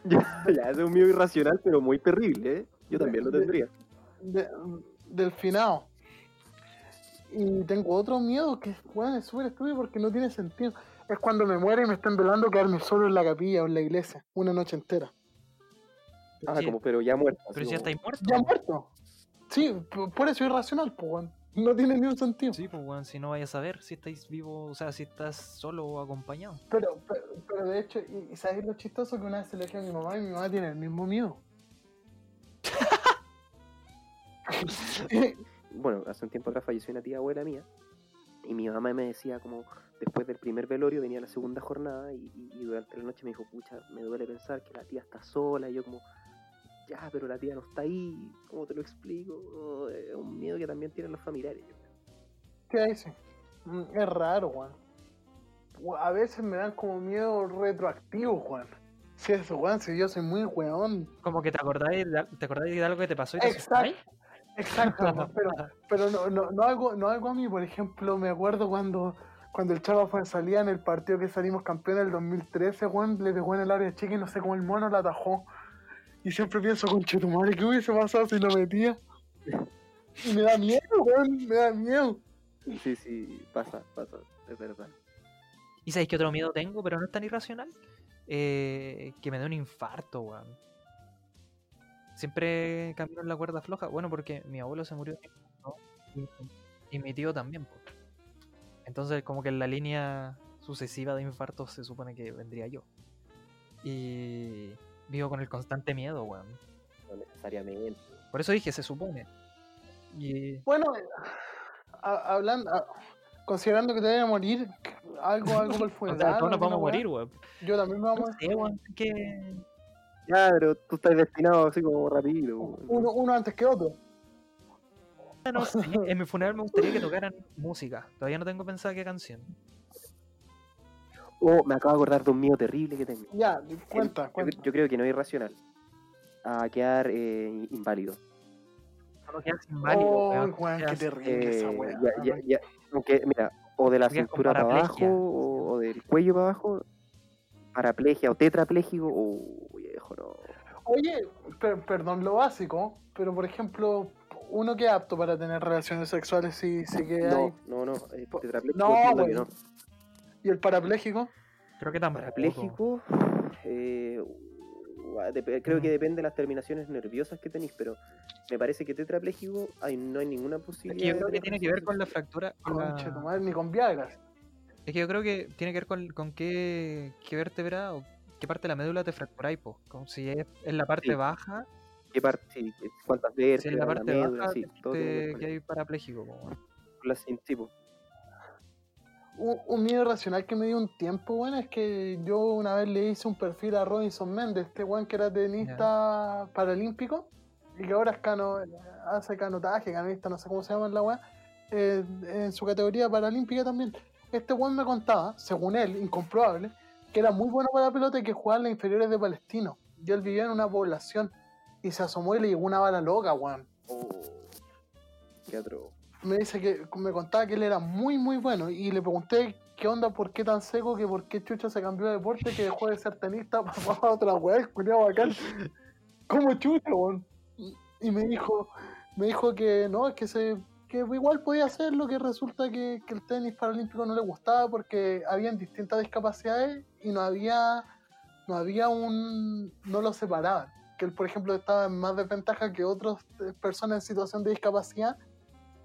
(laughs) Ya, es un miedo irracional, pero muy terrible, ¿eh? Yo también lo De- tendría. de- del finado. Y tengo otro miedo que bueno, es súper estúpido porque no tiene sentido. Es cuando me muere y me están velando quedarme solo en la capilla o en la iglesia una noche entera. Ah, Sí, como, pero ya muerto. pero si ya estáis muerto. Ya muerto. Sí, por eso es irracional, pues, weón. No tiene ni un sentido. Sí, pues, weón, si no vayas a ver si estáis vivos, o sea, si estás solo o acompañado. Pero, pero, pero de hecho, y, y ¿sabes lo chistoso que una vez se lo dije a mi mamá y mi mamá tiene el mismo miedo? (laughs) bueno, hace un tiempo atrás falleció una tía abuela mía y mi mamá me decía como después del primer velorio venía la segunda jornada y, y- y durante la noche me dijo, pucha, me duele pensar que la tía está sola y yo como, ya, pero la tía no está ahí, ¿cómo te lo explico? Oh, es un miedo que también tienen los familiares. ¿Qué dice? Mm, Es raro, Juan. A veces me dan como miedo retroactivo, Juan. Si eso, Juan, si yo soy muy weón. Como que te acordáis de, te acordáis de algo que te pasó y te Exacto. Exacto, Juan, pero, pero no, no, no, algo, no algo a mí, por ejemplo, me acuerdo cuando, cuando el Chava fue salía en el partido que salimos campeón del 2013, Juan, le pegó en el área chica y no sé cómo el mono la atajó. Y siempre pienso, conchetumare, ¿qué hubiese pasado si lo metía? Y me da miedo, Juan, me da miedo. Sí, sí, pasa, pasa, es verdad. ¿Y sabéis qué otro miedo tengo, pero no es tan irracional? Eh, que me dé un infarto, weón. siempre camino en la cuerda floja. Bueno, porque mi abuelo se murió ¿no? y, y mi tío también. po. Entonces, como que en la línea sucesiva de infartos se supone que vendría yo. Y vivo con el constante miedo, weón. No necesariamente. Por eso dije, se supone. Y Bueno, a- hablando, a- considerando que te vaya a morir, algo, algo por el (laughs) o sea, todos nos vamos a morir, weón. Yo también me voy a No morir. sé, weón, que... Pero tú estás destinado así como rápido. weón. Uno, uno antes que otro. No sé, en mi funeral me gustaría que tocaran música. Todavía no tengo pensada qué canción. Oh, me acabo de acordar de un mío terrible que tengo. Ya, cuenta, Yo- cuenta. Yo, creo que no es irracional. A quedar eh, inválido. Solo quedas inválido, Oh, weón. weón, qué terrible esa Eh, weá. ya, ya, ya, aunque, mira, o de la cintura para abajo, o, o del cuello para abajo, paraplegia o tetrapléjico, o viejo, no. Oye, per- perdón lo básico, pero por ejemplo, uno que es apto para tener relaciones sexuales si se queda ahí. No, no, no, eh, no, entiendo que güey. no. ¿Y el parapléjico? Creo que tampoco. Parapléjico, eh, creo que depende de las terminaciones nerviosas que tenéis, pero me parece que tetrapléjico hay, no hay ninguna Es posibilidad. que yo creo que tiene que ver con la fractura. con la- madre, ni con Viagra. Es que yo creo que tiene que ver con, con qué, qué vértebra o qué parte de la médula te fracturáis, po. Como si es en la parte Sí. baja, ¿Qué parte? Sí, ¿Cuántas si es veces? en la parte médula, baja sí, todo que hay parapléjico. Con la cin- sí, po. Un, un miedo irracional que me dio un tiempo, bueno, es que yo una vez le hice un perfil a Robinson Méndez, este weón que era tenista paralímpico y que ahora es cano, hace canotaje, canista, no sé cómo se llama la weá, eh, en su categoría paralímpica también. Este weón me contaba, según él, incomprobable, que era muy bueno para la pelota y que jugaba en las inferiores de Palestino. Y él vivía en una población y se asomó y le llegó una bala loca, weón. Oh, qué atroz. Me dice que me contaba que él era muy muy bueno y le pregunté qué onda, por qué tan seco, que por qué Chucha se cambió de deporte, que dejó de ser tenista (laughs) para otra weá, el culiao bacán. ¿Cómo Chucha, weón? Y- Y me dijo, me dijo que no, es que se que igual podía hacerlo, que resulta que, que el tenis paralímpico no le gustaba porque habían distintas discapacidades y no había no había un no lo separaban. Que él, por ejemplo, estaba en más desventaja que otras eh, personas en situación de discapacidad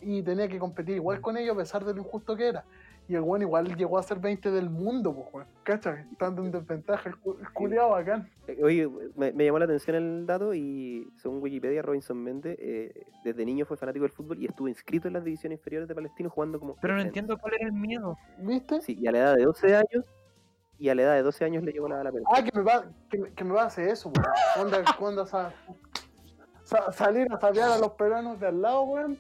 y tenía que competir igual con ellos a pesar de lo injusto que era. Y el weón igual llegó a ser 20 del mundo, pues, weón. ¿Cachai? Estando en desventaja, el, cu- el culiao bacán. Eh, Oye, me, me llamó la atención el dato y según Wikipedia, Robinson Méndez eh, desde niño fue fanático del fútbol y estuvo inscrito en las divisiones inferiores de Palestino jugando como... Pero no entiendo cuál era el miedo. ¿Viste? Sí, y a la edad de 12 años, y a la edad de 12 años le llegó la, la pelota. Ah, que me va, que, me- que me va a hacer eso, weón. Onda, onda sa- sa- salir a sapear a los peruanos de al lado, weón.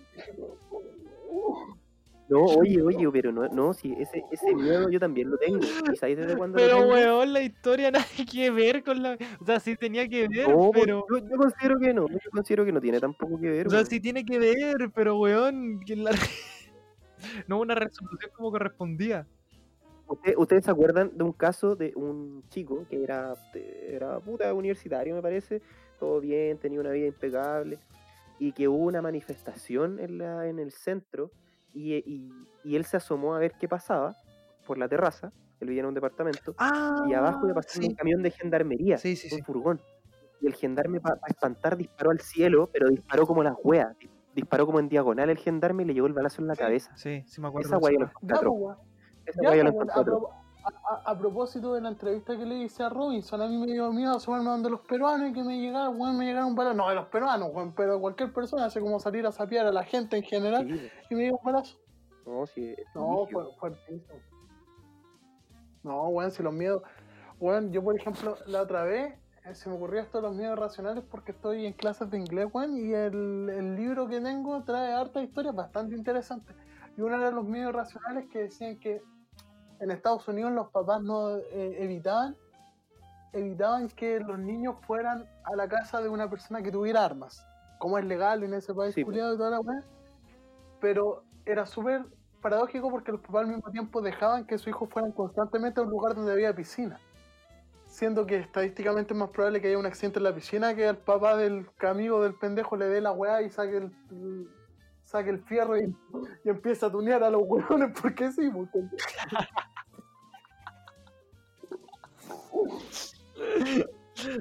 No, oye, oye, pero no, no si ese, ese miedo yo también lo tengo. ¿Y sabéis desde cuándo lo Pero, tengo? weón, la historia (laughs) nada que ver con la. O sea, sí tenía que ver, No, pero. yo, yo considero que no, yo considero que no tiene tampoco que ver. O sea, weón. sí tiene que ver, pero, weón. que la- (laughs) no hubo una resolución como correspondía. Usted- ¿Ustedes se acuerdan de un caso de un chico que era, era puta universitario, me parece? Todo bien, tenía una vida impecable. Y que hubo una manifestación en, la, en el centro y, y- y él se asomó a ver qué pasaba por la terraza. Él vivía en un departamento. Ah, y abajo iba pasando un camión de gendarmería, Sí, sí, un sí. furgón. Y el gendarme, para espantar, disparó al cielo, pero disparó como las weas. Di- Disparó como en diagonal el gendarme y le llegó el balazo en la Sí. cabeza. Sí, sí me acuerdo. Esa wea Ya, atroz. pues. Esa wea la pues, weón, encontré a, propósito de la entrevista que le hice a Robinson, a mí me dio miedo asomarme donde los peruanos y que me llegara, weón, me llegara un balazo. No, de los peruanos, weón, pero cualquier persona hace como salir a sapear a la gente en general Sí, y me llega un balazo. no, sí, No, fue fuertísimo. No, weón, si los miedos. Weón, yo por ejemplo, la otra vez eh, se me ocurrió esto de los miedos racionales porque estoy en clases de inglés, weón, y el, el libro que tengo trae harta historias bastante interesantes. Y uno de los miedos racionales que decían que en Estados Unidos los papás no eh, evitaban evitaban que los niños fueran a la casa de una persona que tuviera armas, como es legal en ese país Sí, culiado y toda la weá. Pero era súper paradójico porque los papás al mismo tiempo dejaban que sus hijos fueran constantemente a un lugar donde había piscina. Siendo que estadísticamente es más probable que haya un accidente en la piscina que al papá del amigo del pendejo le dé la weá y saque el, el- saque el fierro y, y empiece a tunear a los huevones porque sí, porque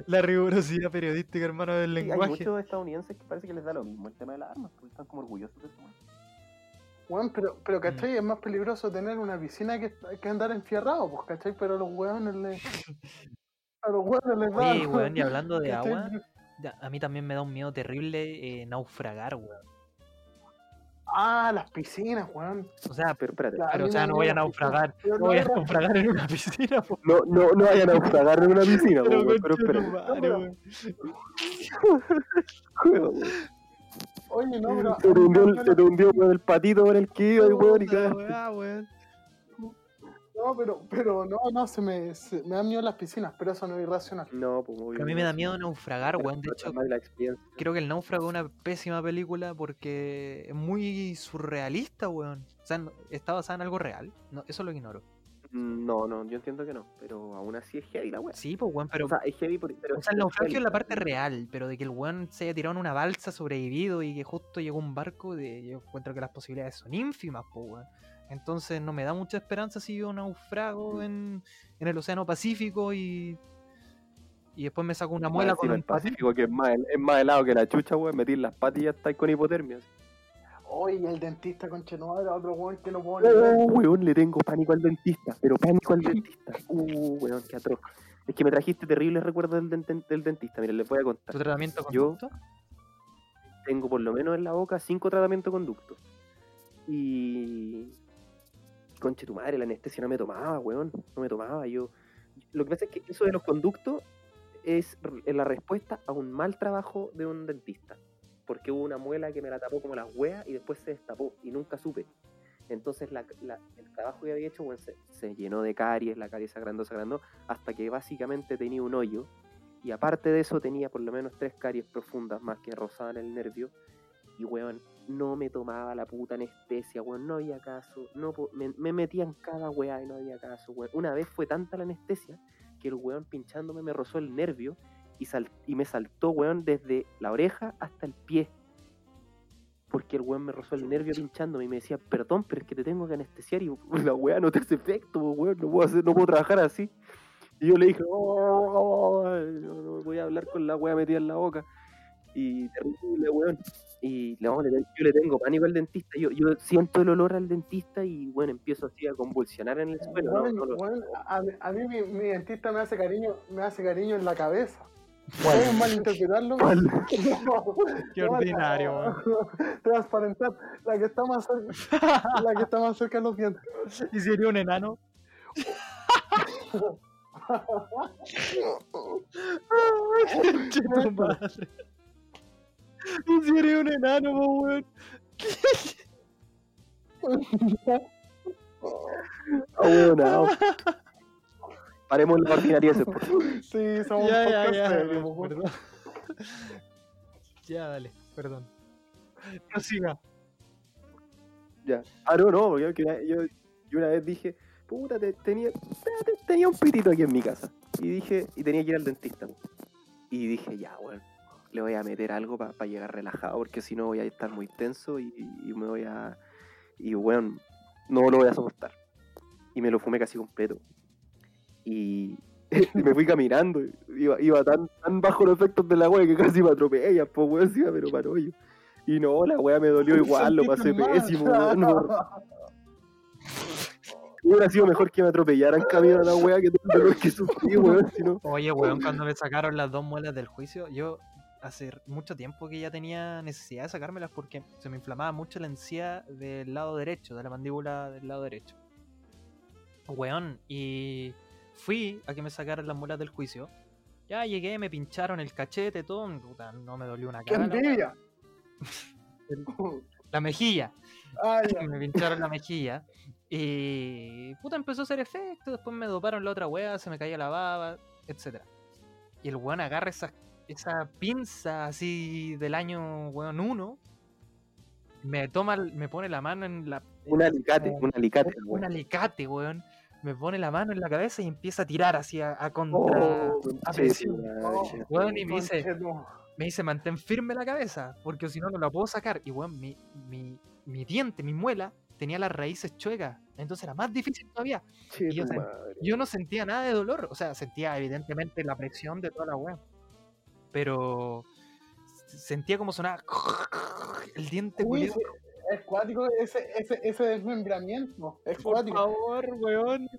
La rigurosidad periodística, hermano, del Sí, hay lenguaje. muchos estadounidenses que parece que les da lo mismo el tema de las armas, porque están como orgullosos de eso. weón. Weón, pero, pero ¿cachai? Es más peligroso tener una piscina que, que andar enfierrado, pues, ¿cachai? Pero a los weones les. (laughs) A los weones les da. Oye, weón, y hablando de ¿cachai? agua, a mí también me da un miedo terrible eh, naufragar, weón. Ah, las piscinas, weón. O sea, Pero espérate, Ya, a pero o sea, no voy a naufragar. pero No voy a naufragar en una piscina, po. no, no, no vayan a naufragar en una piscina, Pero, weón, pero espérate. (laughs) Oye, no, pero. Se te hundió, se te hundió weón, el patito por el que iba, weón, y No, pero, pero no, no, se me, se- me dan miedo las piscinas, pero eso no es irracional. No, pues Pero a mí me da miedo naufragar, weón. De hecho, creo que El Náufrago es una pésima película porque es muy surrealista, weón. O sea, está basada en algo real. No, eso lo ignoro. Mm, No, no, yo entiendo que no, pero aún así es heavy la weá. Sí, pues, weón, pero. o sea, es heavy, por- pero O sea, el naufragio es la parte real, pero de que el weón se haya tirado en una balsa, sobrevivido y que justo llegó un barco, de, yo encuentro que las posibilidades son ínfimas, pues, weón. Entonces no me da mucha esperanza si yo naufrago en, en el Océano Pacífico y, y después me saco una muela con el. Pacífico, que es más, es más helado que la chucha, weón. Metir las patas y ya estáis con hipotermia. Oye, el dentista con Chenuadra, otro weón que no puedo Oh, weón, le tengo pánico al dentista, pero pánico al dentista. (laughs) Uh, weón, qué atroz. Es que me trajiste terribles recuerdos del, denten- del dentista. Miren, les voy a contar. ¿Tu tratamiento con Yo- ducto? Tengo por lo menos en la boca cinco tratamientos conductos. Y. Conche tu madre, la anestesia no me tomaba, weón. No me tomaba. Yo. Lo que pasa es que eso de los conductos es la respuesta a un mal trabajo de un dentista. Porque hubo una muela que me la tapó como las weas y después se destapó y nunca supe. Entonces la- el trabajo que había hecho se, se llenó de caries, la caries se agrandó, se agrandó, hasta que básicamente tenía un hoyo. Y aparte de eso tenía por lo menos tres caries profundas más que rozaban el nervio. Y weón, no me tomaba la puta anestesia, weón, no había caso. No, me, me metía en cada weá y no había caso, weón. Una vez fue tanta la anestesia que el weón pinchándome me rozó el nervio y, sal- y me saltó, weón, desde la oreja hasta el pie. Porque el weón me rozó el nervio pinchándome y me decía, perdón, pero es que te tengo que anestesiar y (laughs) la weá no te hace efecto, weón, no puedo, hacer, no puedo trabajar así. Y yo le dije, "Oh, no, no voy a hablar con la weá metida en la boca. Y terrible, weón. Y no, yo le tengo pánico al dentista. Yo, yo siento el olor al dentista y bueno, empiezo así a convulsionar en el suelo. No, lo- a, mí- a mí mi, mi dentista me hace cariño, me hace cariño en la cabeza. ¿Puedes malinterpretarlo? (laughs) Qué ordinario, (laughs) Transparentar, la que está más cerca, (laughs) la que está más cerca de los dientes. ¿Y sería un enano? Conche tu madre. ¿Y sería un enano, po, weón? Weón, no. Paremos la ordinaria ese, por favor. Sí, somos Ya, un ya, ya, serio, perdón. Ya, dale, perdón. No siga. Ya. Ah, no, no, porque yo, yo, yo una vez dije, puta, te- tenía, te- tenía un pitito aquí en mi casa. Y dije, y tenía que ir al dentista. Y dije, ya, bueno, le voy a meter algo para llegar relajado, porque si no voy a estar muy tenso y, y me voy a. Y bueno, no lo voy a soportar. Y me lo fumé casi completo. Y (laughs) me fui caminando. Iba, iba tan, tan bajo los efectos de la wea que casi me atropella, pues weón, pero para hoyo. Y no, la wea me dolió igual, lo pasé pésimo, weón. no. (laughs) Hubiera sido mejor que me atropellaran camino a la wea que todo el dolor que sufrí, weón, si no. Oye, weón, cuando me sacaron las dos muelas del juicio, yo hace mucho tiempo que ya tenía necesidad de sacármelas porque se me inflamaba mucho la encía del lado derecho, de la mandíbula del lado derecho. Weón, y fui a que me sacaran las muelas del juicio. Ya llegué, me pincharon el cachete, todo, puta, no me dolió una ¡Qué cara. la! (laughs) La mejilla. (laughs) Ah, (laughs) me pincharon la mejilla. Y puta empezó a hacer efecto. Después me doparon la otra wea, se me caía la baba, etc. Y el weón agarra esa, esa pinza así del año weón 1. Me toma, me pone la mano en la. Un alicate, un alicate, un weón. alicate, weón. Me pone la mano en la cabeza y empieza a tirar así a, a contra. Oh, a presión. madre. Weón, y me dice, me dice, mantén firme la cabeza, porque si no, no la puedo sacar. Y weón, mi, mi, mi diente, mi muela, tenía las raíces chuecas. Entonces era más difícil todavía. Y yo. Yo no sentía nada de dolor. O sea, sentía evidentemente la presión de toda la weá. Pero sentía como sonaba (laughs) el diente Uy, es cuático ese, ese, ese desmembramiento. Es Por cuático. favor, weón.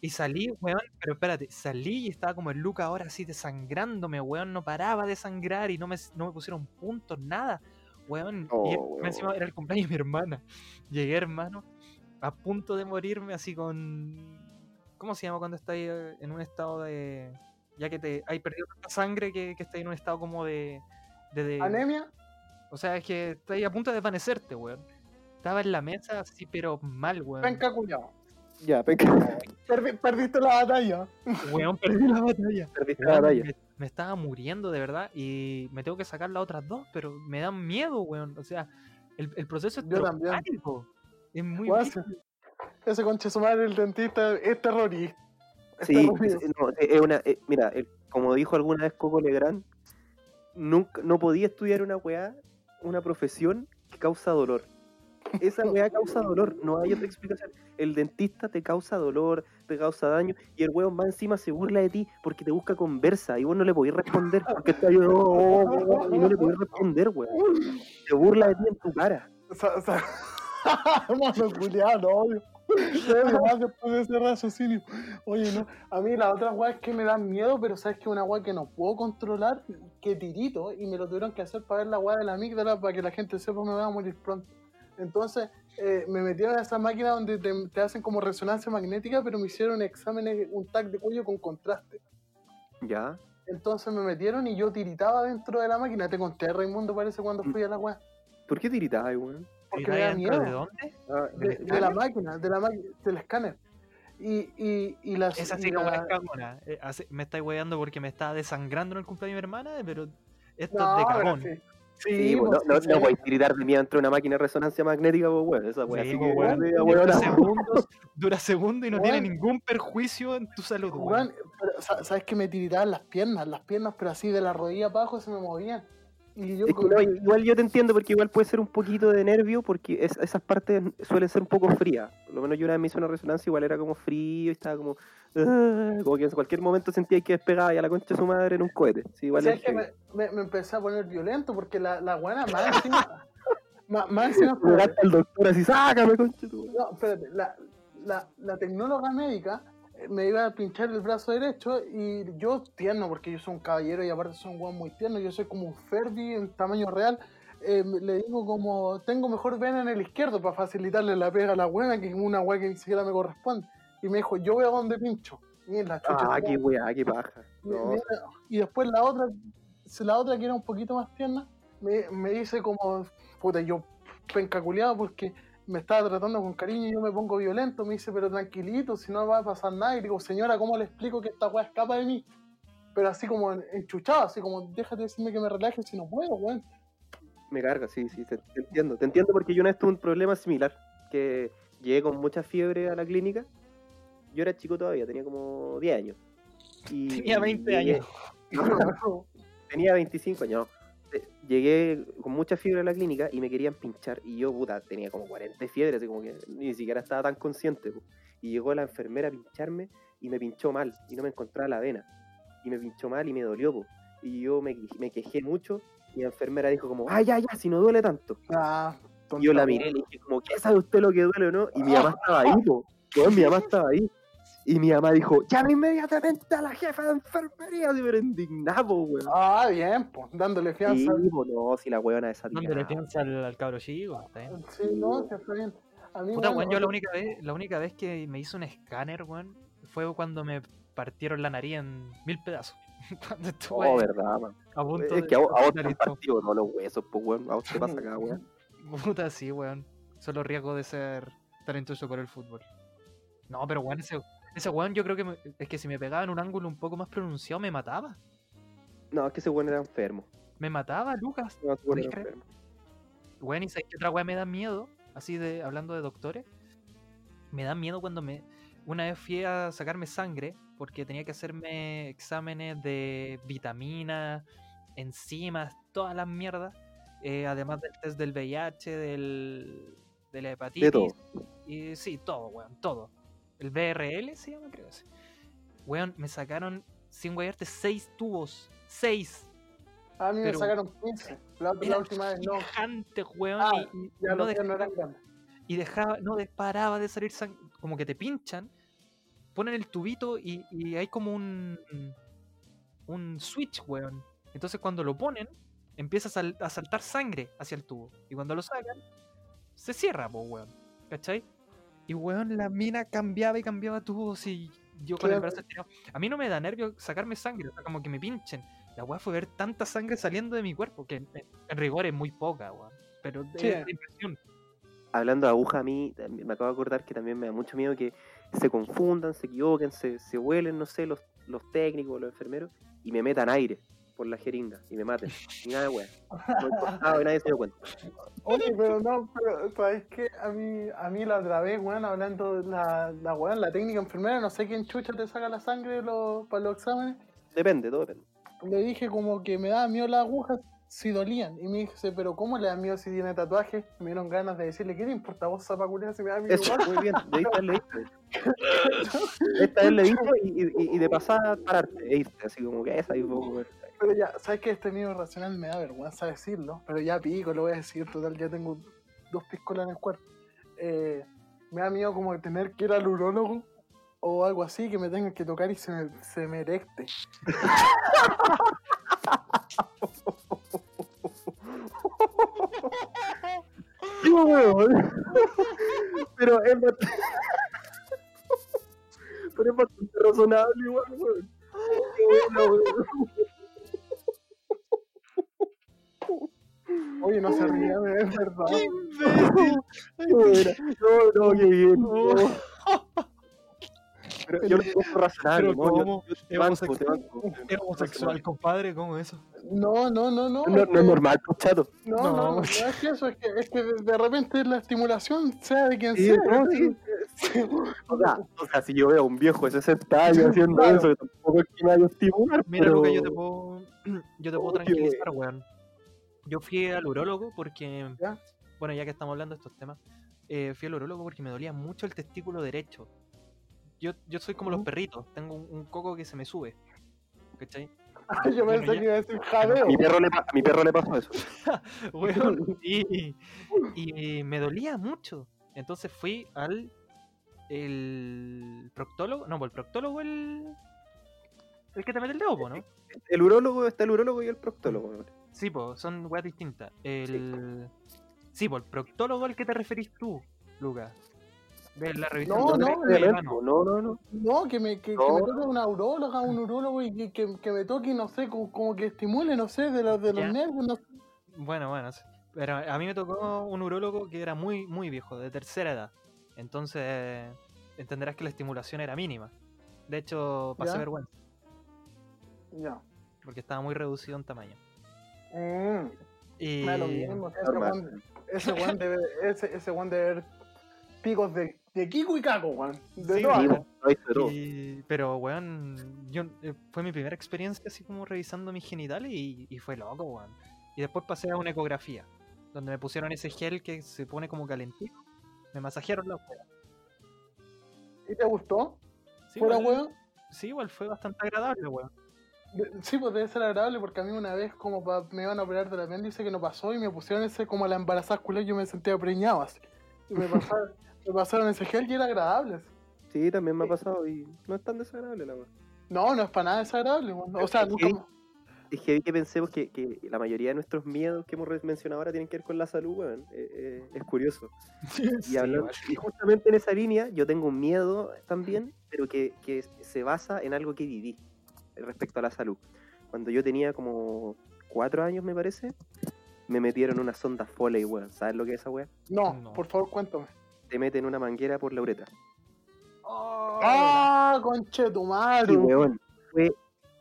Y salí, weón, pero espérate, salí y estaba como el Luca ahora así desangrándome, weón, no paraba de sangrar y no me, no me pusieron puntos, nada, weón. Oh, y weón. encima era el cumpleaños de mi hermana. Llegué, hermano, a punto de morirme así con... ¿Cómo se llama cuando estás en un estado de... Ya que te hay perdido tanta sangre que, que estás en un estado como de... de, de- ¿Anemia? o sea, es que estás ahí a punto de desvanecerte, weón. Estaba en la mesa así, pero mal, weón. Penca culiao. Ya, peca. Perdi- perdiste la batalla. Weón, (laughs) perdí la batalla. Perdiste la batalla. me, me estaba muriendo de verdad y me tengo que sacar las otras dos, pero me dan miedo, weón. O sea, el, el proceso es Yo también. Es muy. Ese conche su madre, el dentista, es terrorista. (laughs) Sí, terrorista. es, no, es- es una. eh, mira, el- como dijo alguna vez Coco Legrand, nunca, no podía estudiar una weá, una profesión que causa dolor. Esa weá causa dolor, no hay otra explicación. El dentista te causa dolor, te causa daño, y el weón más encima se burla de ti porque te busca conversa y vos no le podés responder porque está ahí, "Oh, oh, oh", y no le podés responder, weón. Se burla de ti en tu cara. (laughs) Mano culiao, no, obvio. Además, después de ese raciocinio. Oye, no. A mí la otra weá es que me dan miedo, pero sabes que una weá que no puedo controlar, que tirito, y me lo tuvieron que hacer para ver la weá de la amígdala para que la gente sepa que me va a morir pronto. Entonces, eh, me metieron a esa máquina donde te, te hacen como resonancia magnética, pero me hicieron exámenes, un tag de cuello con contraste. Ya. Entonces me metieron y yo tiritaba dentro de la máquina. Te conté, Raimundo, parece, cuando Mm. fui a la weá. ¿Por qué tiritabas, weón? Porque ¿Y me da dentro de miedo. dónde? Ah, de, ¿Del de la máquina, de la del escáner. Y, y, y las. Esa y sí como la- es cagona. Eh, me estáis weando porque me estaba desangrando en el cumpleaños de mi hermana, pero esto No, es de cagón. sí. Sí, Sí, pues, pues, no, no, sí, no sí. podéis tiritar de mí dentro de una máquina de resonancia magnética, pues, weón. Esa weá Sí, sí pues, que weón, media dura segundos, dura segundos y no tiene ningún perjuicio en tu salud, pero, sa- ¿Sabes que me tiritaban las piernas? Las piernas, pero así de la rodilla abajo se me movían. Y yo. Es que no, igual yo te entiendo porque igual puede ser un poquito de nervio porque es- esas partes suelen ser un poco frías. Por lo menos yo una vez me hice una resonancia igual era como frío y estaba como... "Ah", como que en cualquier momento sentía que despegaba y a la concha de su madre en un cohete. Sí, igual ¿Sabes es que me, me, me empecé a poner violento porque la, la buena más encima. (laughs) más, más encima. Al doctor así, sácame, concha de tu madre". No, espérate, la, la, la tecnóloga médica me iba a pinchar el brazo derecho y yo tierno, porque yo soy un caballero y aparte soy un weón muy tierno, yo soy como un Ferdi en tamaño real, eh, le digo como, tengo mejor vena en el izquierdo para facilitarle la pega a la buena, que es una weá que ni siquiera me corresponde. Y me dijo, yo voy a donde pincho. Y la chucha. Ah, se qué va. weá, paja. (laughs) Me- No, y después la otra, la otra que era un poquito más tierna, me, me dice como, puta, yo pencaculeado porque me estaba tratando con cariño y yo me pongo violento, me dice, pero tranquilito, si no va a pasar nada. Y digo, señora, ¿cómo le explico que esta weá escapa de mí? Pero así como enchuchado, así como, déjate decirme que me relaje si no puedo, weón. me carga, sí, sí, te, te entiendo. Te entiendo porque yo una vez tuve un problema similar, que llegué con mucha fiebre a la clínica. Yo era chico todavía, tenía como 10 años. Y, Tenía 20 y llegué- años. (laughs) tenía 25 años. Llegué con mucha fiebre a la clínica y me querían pinchar. Y yo, puta, tenía como 40 de fiebre, así como que ni siquiera estaba tan consciente. Y llegó la enfermera a pincharme y me pinchó mal y no me encontraba la vena. Y me pinchó mal y me dolió. Y yo me, me quejé mucho y la enfermera dijo como, ah, ya, ya, si no duele tanto. Ah, Y yo la miré y le dije como, ¿qué sabe usted lo que duele o no? Y mi mamá estaba ahí. Weón, mi mamá estaba ahí. Y mi mamá dijo, llama inmediatamente a la jefa de enfermería, pero indignado, weón. Ah, bien, pues, dándole Sí, fianza. po, no, si la weona esa ¿Dónde le piensa al, al cabro chico? Está bien. Sí, no, que está bien. A mí, Puta, weón, yo la única vez, la única vez que me hizo un escáner, weón, fue cuando me partieron la nariz en mil pedazos. (laughs) cuando estuve Oh, verdad, man. a punto Es que a vos, a vos te han partido todos los huesos, pues, weón. A vos te pasa acá, weón. (laughs) Puta, sí, weón. Solo riesgo de ser talentoso por el fútbol. No, pero weón, ese, ese weón yo creo que me- es que si me pegaba en un ángulo un poco más pronunciado me mataba. No, es que ese weón era enfermo. Me mataba, Lucas. No, ese weón ¿Podéis era enfermo. Weón, y sabes qué otra weá me da miedo, así de hablando de doctores. Me da miedo cuando me. Una vez fui a sacarme sangre porque tenía que hacerme exámenes de vitaminas, enzimas, todas las mierdas. eh, además del test del VIH, del, de la hepatitis. todo. Y sí, todo, weón, todo. El BRL se llama, creo ese. Weón, me sacaron sin guayarte, seis tubos. Seis. A mí me sacaron 15. La, última vez no. Gigantes, weón. Ah, y, Ya no míos no dejaba- eran grandes. y dejaba, no paraba de salir sangre, como que te pinchan, ponen el tubito y, y hay como un un switch, weón. Entonces cuando lo ponen, empieza a, sal- a saltar sangre hacia el tubo. Y cuando lo sacan, se cierra, po, weón. ¿Cachai? Y weón, la mina cambiaba y cambiaba tubos y yo con el brazo estirado. A mí no me da nervio sacarme sangre, o sea, como que me pinchen. La weá fue ver tanta sangre saliendo de mi cuerpo, que en, en rigor es muy poca, weón. Pero Sí. es la impresión. Hablando de aguja, a mí me acabo de acordar que también me da mucho miedo que se confundan, se equivoquen, se, se huelen, no sé, los, los técnicos, los enfermeros, y me metan aire por la jeringa y me maten. (laughs) Y nada de weá. No he cortado y nadie se dio cuenta. Oye, pero no, pero ¿sabes qué? A mí, a mí la otra vez, weón, hablando de la, la weón, la técnica enfermera, no sé quién chucha te saca la sangre de para los exámenes. Depende, todo depende. Le dije como que me daba miedo las agujas si dolían. Y me dice, pero ¿cómo le da miedo si tiene tatuaje? Me dieron ganas de decirle, ¿qué te importa vos, zapaculea, si me da miedo Eso, igual? muy bien. Debiste haberle dicho. Esta vez le dijo y, y, y de pasada pararte, e irte, así como que esa y weón. Pero ya, ¿sabes que Este miedo racional me da vergüenza decirlo, pero ya pico, lo voy a decir, total, ya tengo dos piscolas en el cuerpo. Eh, me da miedo como tener que ir al urólogo o algo así, que me tengan que tocar y se me, se me erecte. Pero es bastante... (laughs) Pero es bastante razonable igual, weón. Oye, no se rían, es verdad. Qué buena. No, no, qué bien. no. (laughs) Pero yo lo encuentro razonable. Yo- ¿cómo? yo te banco, te banco. Es homosexual, compadre, ¿cómo eso? No, no, no, no. No, no es que- es normal, chato. No, no, no, no es que eso, es que, es que de, repente la estimulación sea de quien Sí, sea. no, sí. O sea, o sea, si yo veo a un viejo de 60 años (laughs) haciendo Claro. eso, que tampoco es que me vaya a estimular, Mira, pero... Luca, (clears throat) yo te puedo, yo te puedo tranquilizar, weón. Yo fui al urólogo porque, ¿Ya? bueno, ya que estamos hablando de estos temas, eh, fui al urólogo porque me dolía mucho el testículo derecho. Yo, yo soy como los Ujú. perritos, tengo un, un coco que se me sube. ¿Cachai? (laughs) Yo Bueno, pensé que iba a decir jadeo. A mi perro le, pa- a mi perro le pasó eso. (laughs) Weón, (laughs) y, y me dolía mucho. Entonces fui al el proctólogo, no, pues el proctólogo el el que te mete el dedo, ¿no? El urólogo, está el urólogo y el proctólogo. weón. Sí, pues son weas distintas. El sí, pues el proctólogo al que te referís tú, Lucas. De la revisión No, de- no, no, no, no. No, que me, que, que No. me toque una uróloga, un urólogo y que, que, que me toque, no sé, como, como que estimule, no sé, de los, de los nervios, no sé. Bueno, bueno, sí. pero a mí me tocó un urólogo que era muy, muy viejo, de tercera edad. Entonces, entenderás que la estimulación era mínima. De hecho, pasé Ya. vergüenza, Ya. porque estaba muy reducido en tamaño. Mm, Y... me da lo mismo. Ese weón- Ese weón debe, ese, ese weón debe ver picos de, de Kiko y Caco, weón. De Sí, weón. weón. todo. y- Pero, weón, yo, eh, fue mi primera experiencia así como revisando mis genitales y, y fue loco, weón. Y después pasé a una ecografía, donde me pusieron ese gel que se pone como calentito. Me masajearon la weá. ¿Y te gustó? Sí, ¿Fuera igual- weón? Sí, igual fue bastante agradable, weón. Sí, pues debe ser agradable porque a mí una vez como pa- me iban a operar del apéndice que no pasó y me pusieron ese como la embarazada culé yo me sentía preñado así. Y me (laughs) pasaron, me pasaron ese gel y era agradable. Sí, también me ha pasado y no es tan desagradable la weá. No, no es para nada desagradable. O sea, nunca... que- Es que, que pensemos que, que la mayoría de nuestros miedos que hemos mencionado ahora tienen que ver con la salud, weón. Eh, eh, es curioso. (laughs) Y, Sí, hablando- igual. y justamente en esa línea yo tengo un miedo también, pero que, que se basa en algo que viví respecto a la salud. Cuando yo tenía como cuatro años, me parece, me metieron una sonda Foley, weón. ¿Sabes lo que es esa weá? No, No. por favor, cuéntame. Te meten una manguera por la uretra. ¡Ah, conche tu madre! Y weón, fue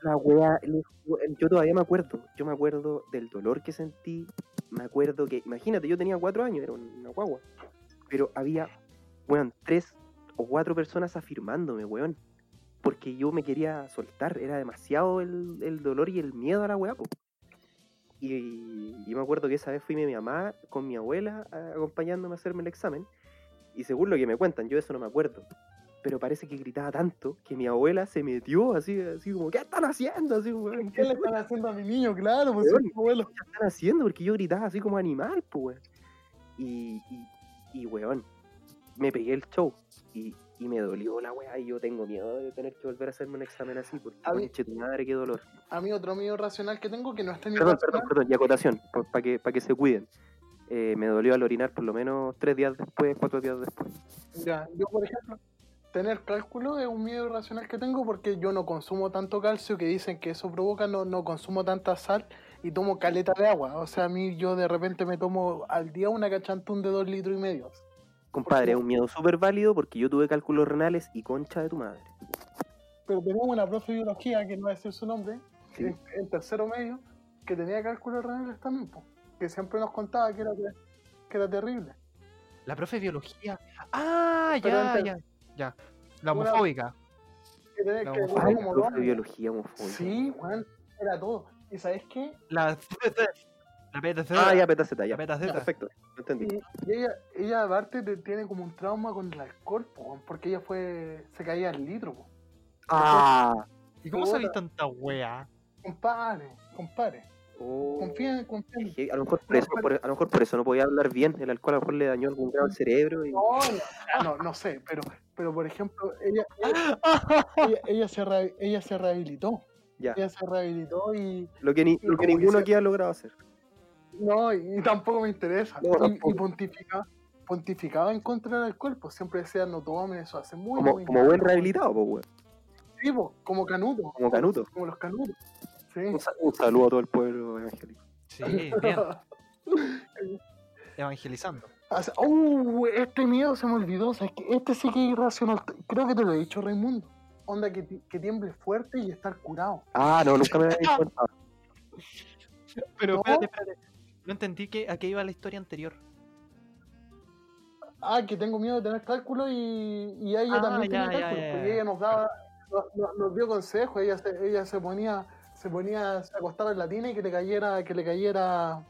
la weá. weón, Yo todavía me acuerdo. Yo me acuerdo del dolor que sentí. Me acuerdo que, imagínate, yo tenía cuatro años, era una guagua. Pero había, weón, tres o cuatro personas afirmándome, weón. Porque yo me quería soltar. Era demasiado el, el dolor y el miedo a la weá. Y, y me acuerdo que esa vez fui mi mamá con mi abuela a- acompañándome a hacerme el examen. Y según lo que me cuentan, yo eso no me acuerdo. pero parece que gritaba tanto que mi abuela se metió así, así como, ¿qué están haciendo? Así, weón, ¿Qué le están haciendo a mi niño? Claro, pues Weón. sí, abuelo. ¿qué están haciendo? Porque yo gritaba así como animal, pues, weón. Y, y, y, weón, me pegué el show y, y me dolió la weá y yo tengo miedo de tener que volver a hacerme un examen así porque, A mí- tu madre, qué dolor. A mí otro miedo racional que tengo que no está ni Perdón, racional. perdón, perdón, y acotación, para que, pa' que se cuiden. Eh, me dolió al orinar por lo menos tres días después, cuatro días después. Ya, yo por ejemplo, tener cálculo es un miedo irracional que tengo porque yo no consumo tanto calcio que dicen que eso provoca, no, no consumo tanta sal y tomo caleta de agua. O sea, a mí yo de repente me tomo al día una cachantún de dos litros y medio. Compadre, es un miedo súper válido porque yo tuve cálculos renales y concha de tu madre. Pero tenemos una profe de biología, que no voy a decir su nombre, Sí. en, en tercero medio, que tenía cálculos renales también, po, que siempre nos contaba que era, que era terrible. La profe de biología. Ah, Pero ya, ya. Ya. La homofóbica. Que tenía La que homofóbica. Como profe dos de años. biología homofóbica. Sí, Juan, era todo. ¿Y sabes qué? La (laughs) La PTZ. Ah, ya, petaceta, ya. La PTZ. Perfecto, lo entendí. Y, y ella, ella aparte te- tiene como un trauma con el alcohol, po, porque ella fue, se caía al litro, po. Ah, ¿Y cómo sabéis tanta wea? Compadre, compadre, oh. confía, confía A lo, mejor por eso, por- a lo mejor por eso no podía hablar bien. El alcohol a lo mejor le dañó algún grado al cerebro. Y... No, no, no, no sé, pero, pero por ejemplo, ella, ella, (laughs) ella se, re- ella se rehabilitó. Ya. Ella se rehabilitó y Lo que, ni- lo que ninguno aquí ha logrado hacer. No, y, (laughs) tampoco me interesa. No, y, tampoco. y pontificaba, pontificaba en contra del alcohol, pues siempre decía no tomen eso hace muy, Como, muy como mal". buen rehabilitado, pues, weón. Sí, po, como canuto. Como canuto. Como los canutos. Sí. Un, sa- un saludo a todo el pueblo evangélico. Sí, bien. (laughs) Evangelizando. Uh, este miedo se me olvidó. o sea, es que este sí que es irracional. Creo que te lo he dicho, Raimundo. Onda que, que tiemble fuerte y estar curado. Ah, no, nunca me había (laughs) contado. Pero No. espérate, espérate. No entendí que, a qué iba la historia anterior. Ah, que tengo miedo de tener cálculo y, y ella Ah, también ya, cálculo. ya, porque ella nos daba, nos, dio consejos. Ella se, ella se ponía, se ponía, se acostaba en la tina y que le cayera, que le cayera,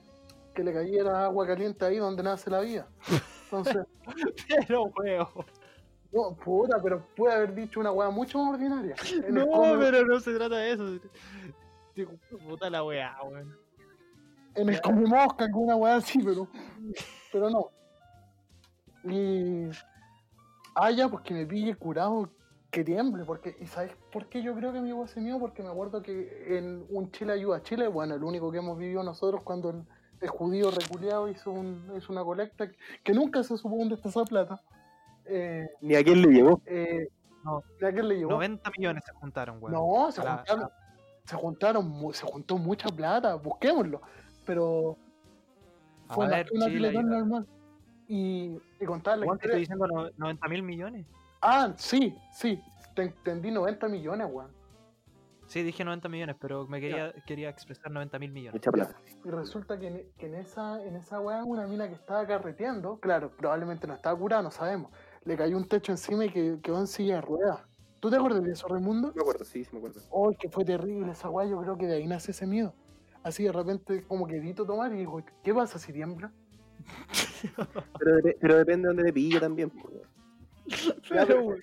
que le cayera agua caliente ahí donde nace la vida. Entonces, (laughs) Pero, weón. no, puta, pero puede haber dicho una weá mucho más ordinaria. (laughs) En No, pero no se trata de eso. Puta la weá, weón. En el come mosca, alguna weá así, pero, pero no. Y. Ah, ya, pues que me pille curado, que tiemble, porque. ¿Y sabes por qué yo creo que me llegó ese miedo? Porque me acuerdo que en un Chile ayuda a Chile, bueno, el único que hemos vivido nosotros cuando el, el judío reculeado hizo, un, hizo una colecta que, que nunca se supo dónde está esa plata. Eh, Ni a quién le llegó. eh, No. ¿A quién le llevó? 90 millones se juntaron, weón. No, se la- juntaron, se juntaron, se juntó mucha plata, busquémoslo. Pero A fue ver, una Chile, normal. Y, y contarle te estoy diciendo no- 90 mil millones. Ah, sí, sí, te entendí 90 millones, weón. Sí, dije 90 millones, pero me quería, quería expresar 90 mil millones. Mucha plata. Y resulta que en, que en esa, en esa weá, una mina que estaba carreteando, claro, probablemente no estaba curada, no sabemos. Le cayó un techo encima y que, quedó en silla de ruedas. ¿Tú te acuerdas de eso, Raimundo? Me acuerdo, sí, sí me acuerdo. Oh, que fue terrible esa weá, yo creo que de ahí nace ese miedo. Así de repente como que evito tomar y digo, ¿qué pasa si tiembla? (laughs) Pero, pero depende de dónde te pille también. pues, pero-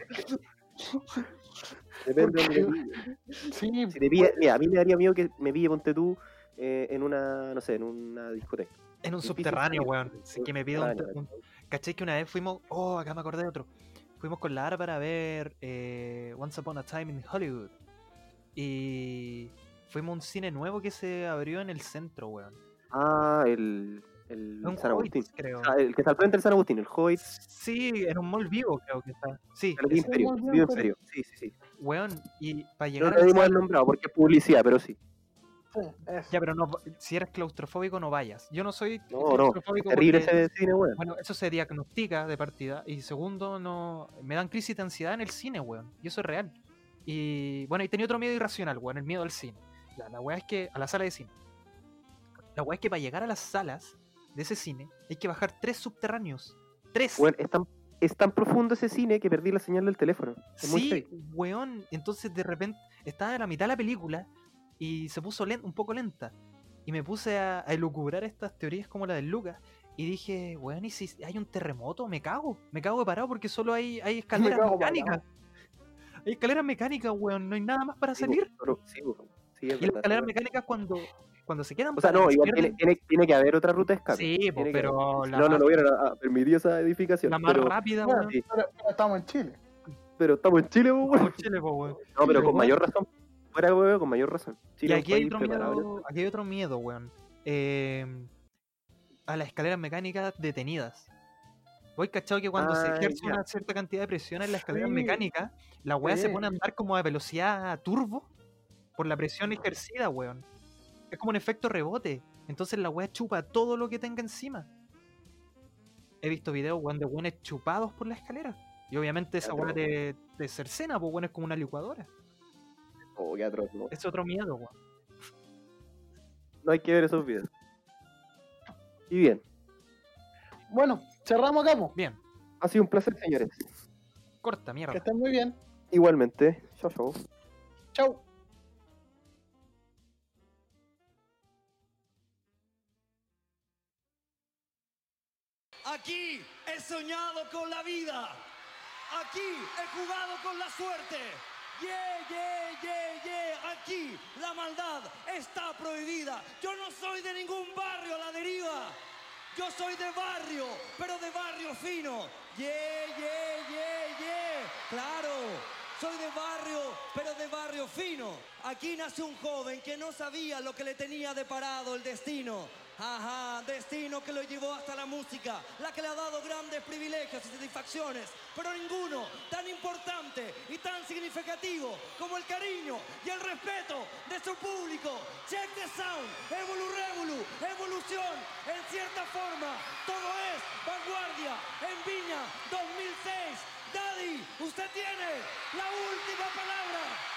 Depende de dónde pille. Sí, Si te pilla, mira, a mí me daría miedo que me pille, ponte tú, eh, en una, no sé, en una discoteca. En un subterráneo, weón. Sí, que me pido un, un- ¿Cachai que una vez fuimos. Oh, acá me acordé de otro. Fuimos con la Ara para ver eh, Once Upon a Time in Hollywood. Y fuimos a un cine nuevo que se abrió en el centro, weón. Ah, el, el Un San Agustín. Creo. Ah, el que está al frente del San Agustín, el Hoyt, Sí, en un mall vivo, creo que está. Sí, el Imperio, Vivo Imperio. Sí, sí, sí. weón. Y para No llegar lo al debimos haber nombrado porque es publicidad, pero sí. eso. Ya, pero no, si eres claustrofóbico, no vayas. Yo no soy No, no, claustrofóbico Terrible porque- ese cine, weón. Bueno, eso se diagnostica de partida. Y segundo, no me dan crisis de ansiedad en el cine, weón. Y eso es real. Y bueno, y tenía otro miedo irracional, weón, el miedo al cine. Ya, la weá es que, a la sala de cine. La weá es que para llegar a las salas de ese cine hay que bajar tres subterráneos. Tres. Weón, es tan, es tan profundo ese cine que perdí la señal del teléfono. Es sí, weón. Entonces de repente estaba a la mitad de la película y se puso un poco lenta. Y me puse a, a elucubrar estas teorías como la del Lucas. y dije, weón, ¿y si hay un terremoto? Me cago, me cago de parado porque solo hay, hay (laughs) escaleras mecánicas. Hay escaleras mecánicas, weón, no hay nada más para Sí, salir. sí, sí, es Y las escaleras mecánicas cuando, cuando se quedan O sea, no, igual tiene, tiene, tiene que haber otra ruta de escape. Sí, pero haber. la no, no, no hubieran ah, permitido esa edificación. la más pero, rápida, Bueno, weón. sí. pero, pero estamos en Chile. pero estamos en Chile, weón. Como Chile, po, weón. No, pero con mayor razón. Fuera, weón, con mayor razón. Y Chile aquí hay otro en miedo, aquí hay otro miedo, weón. Eh, a las escaleras mecánicas detenidas. Voy cachado que cuando se Ah, ejerce ya. una cierta cantidad de presión en las escaleras Sí. mecánicas, la weá se pone a andar como a velocidad turbo por la presión ejercida, weón. Es como un efecto rebote. Entonces la weá chupa todo lo que tenga encima. He visto videos, weón, de weones chupados por la escalera. Y obviamente esa weá de, de cercena, pues weón, es como una licuadora. Oh, qué atroz, ¿no? Es otro miedo, weón. No hay que ver esos videos. Y bien, Bueno, cerramos acá, po. Bien, ha sido un placer, señores. corta, Que mierda. estén muy bien. Igualmente, chao, chao. Chau. Aquí he soñado con la vida. Aquí he jugado con la suerte. Yeah, yeah, yeah, yeah. Aquí la maldad está prohibida. Yo no soy de ningún barrio a la deriva. Yo soy de barrio, pero de barrio fino. Yeah, yeah, yeah, yeah. Claro. Soy de barrio, pero de barrio fino. Aquí nace un joven que no sabía lo que le tenía deparado el destino. Ajá, destino que lo llevó hasta la música, la que le ha dado grandes privilegios y satisfacciones, pero ninguno tan importante y tan significativo como el cariño y el respeto de su público. Check the sound, Evolu Revolu, evolución, en cierta forma, todo es vanguardia en Viña 2006. Daddy, usted tiene la última palabra.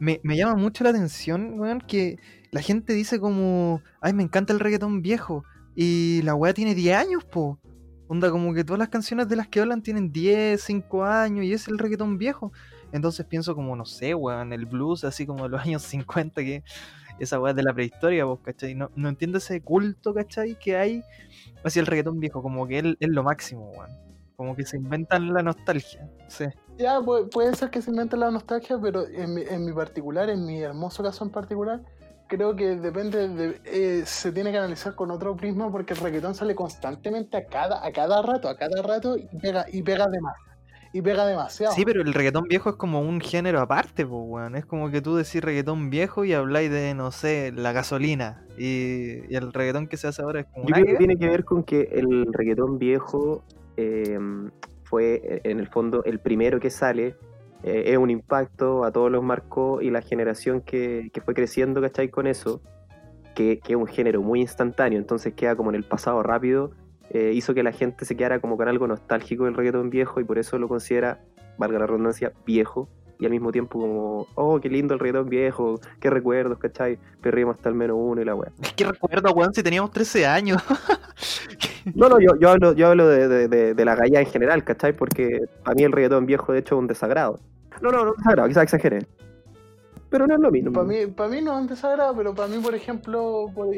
Me, me llama mucho la atención, weón, que la gente dice como, ay, me encanta el reggaetón viejo. Y la weá tiene 10 años, po. Onda, como que todas las canciones de las que hablan tienen 10, 5 años y es el reggaetón viejo. Entonces pienso como, no sé, weón, el blues así como de los (laughs) años 50, que esa weá de la prehistoria, vos, ¿cachai? No, no entiendo ese culto, ¿cachai? Que hay hacia el reggaetón viejo, como que es, es lo máximo, weón. Como que se inventan la nostalgia. Sí. Ya, pu- puede ser que se invente la nostalgia, pero en mi, en mi particular, en mi hermoso caso en particular, creo que depende de. eh, se tiene que analizar con otro prisma porque el reggaetón sale constantemente a cada, a cada rato, a cada rato y pega, y pega de más. Y pega demasiado. Sí, pero el reggaetón viejo es como un género aparte, pues, weón. Es como que tú decís reggaetón viejo y habláis de, no sé, la gasolina. Y, y el reggaetón que se hace ahora es como Yo creo que tiene que ver con que el reggaetón viejo eh, fue en el fondo el primero que sale, eh, es un impacto, a todos los marcó y la generación que, fue creciendo, ¿cachai? Con eso, que, que es un género muy instantáneo, entonces queda como en el pasado rápido, eh, hizo que la gente se quedara como con algo nostálgico del reggaetón viejo y por eso lo considera, valga la redundancia, viejo. Y al mismo tiempo como, oh, qué lindo el reggaetón viejo, qué recuerdos, ¿cachai? Perrimos hasta el menos uno y la weá. Es que recuerdo, weón, si teníamos 13 años. (laughs) No, no, yo, yo hablo, yo hablo de, de, de- de la galla en general, ¿cachai? Porque a mí el reggaetón viejo, de hecho, es un desagrado. No, no, no, desagrado, quizás exageré. Pero no es lo mismo. Para mí, para mí no es un desagrado, pero para mí, por ejemplo, por,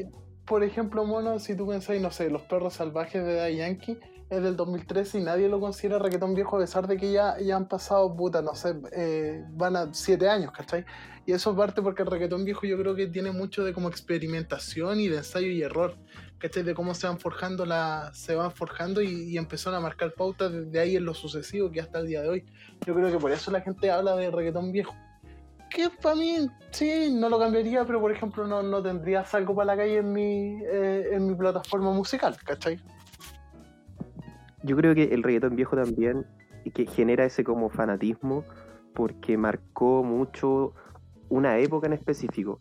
por ejemplo, mono, si tú pensás, no sé, Los Perros Salvajes de Daddy Yankee es del 2013 y nadie lo considera reggaetón viejo a pesar de que ya, ya han pasado, puta, no sé, eh, van a siete años, ¿cachai? Y eso parte porque el reggaetón viejo yo creo que tiene mucho de como experimentación y de ensayo y error, ¿cachai? De cómo se van forjando la, se van forjando y, y empezaron a marcar pautas desde ahí en lo sucesivo que hasta el día de hoy. Yo creo que por eso la gente habla de reggaetón viejo que para mí sí, no lo cambiaría, pero por ejemplo no, no tendría algo para la calle en mi, eh, en mi plataforma musical, ¿cachai? Yo creo que el reggaetón viejo también, que genera ese como fanatismo, porque marcó mucho una época en específico,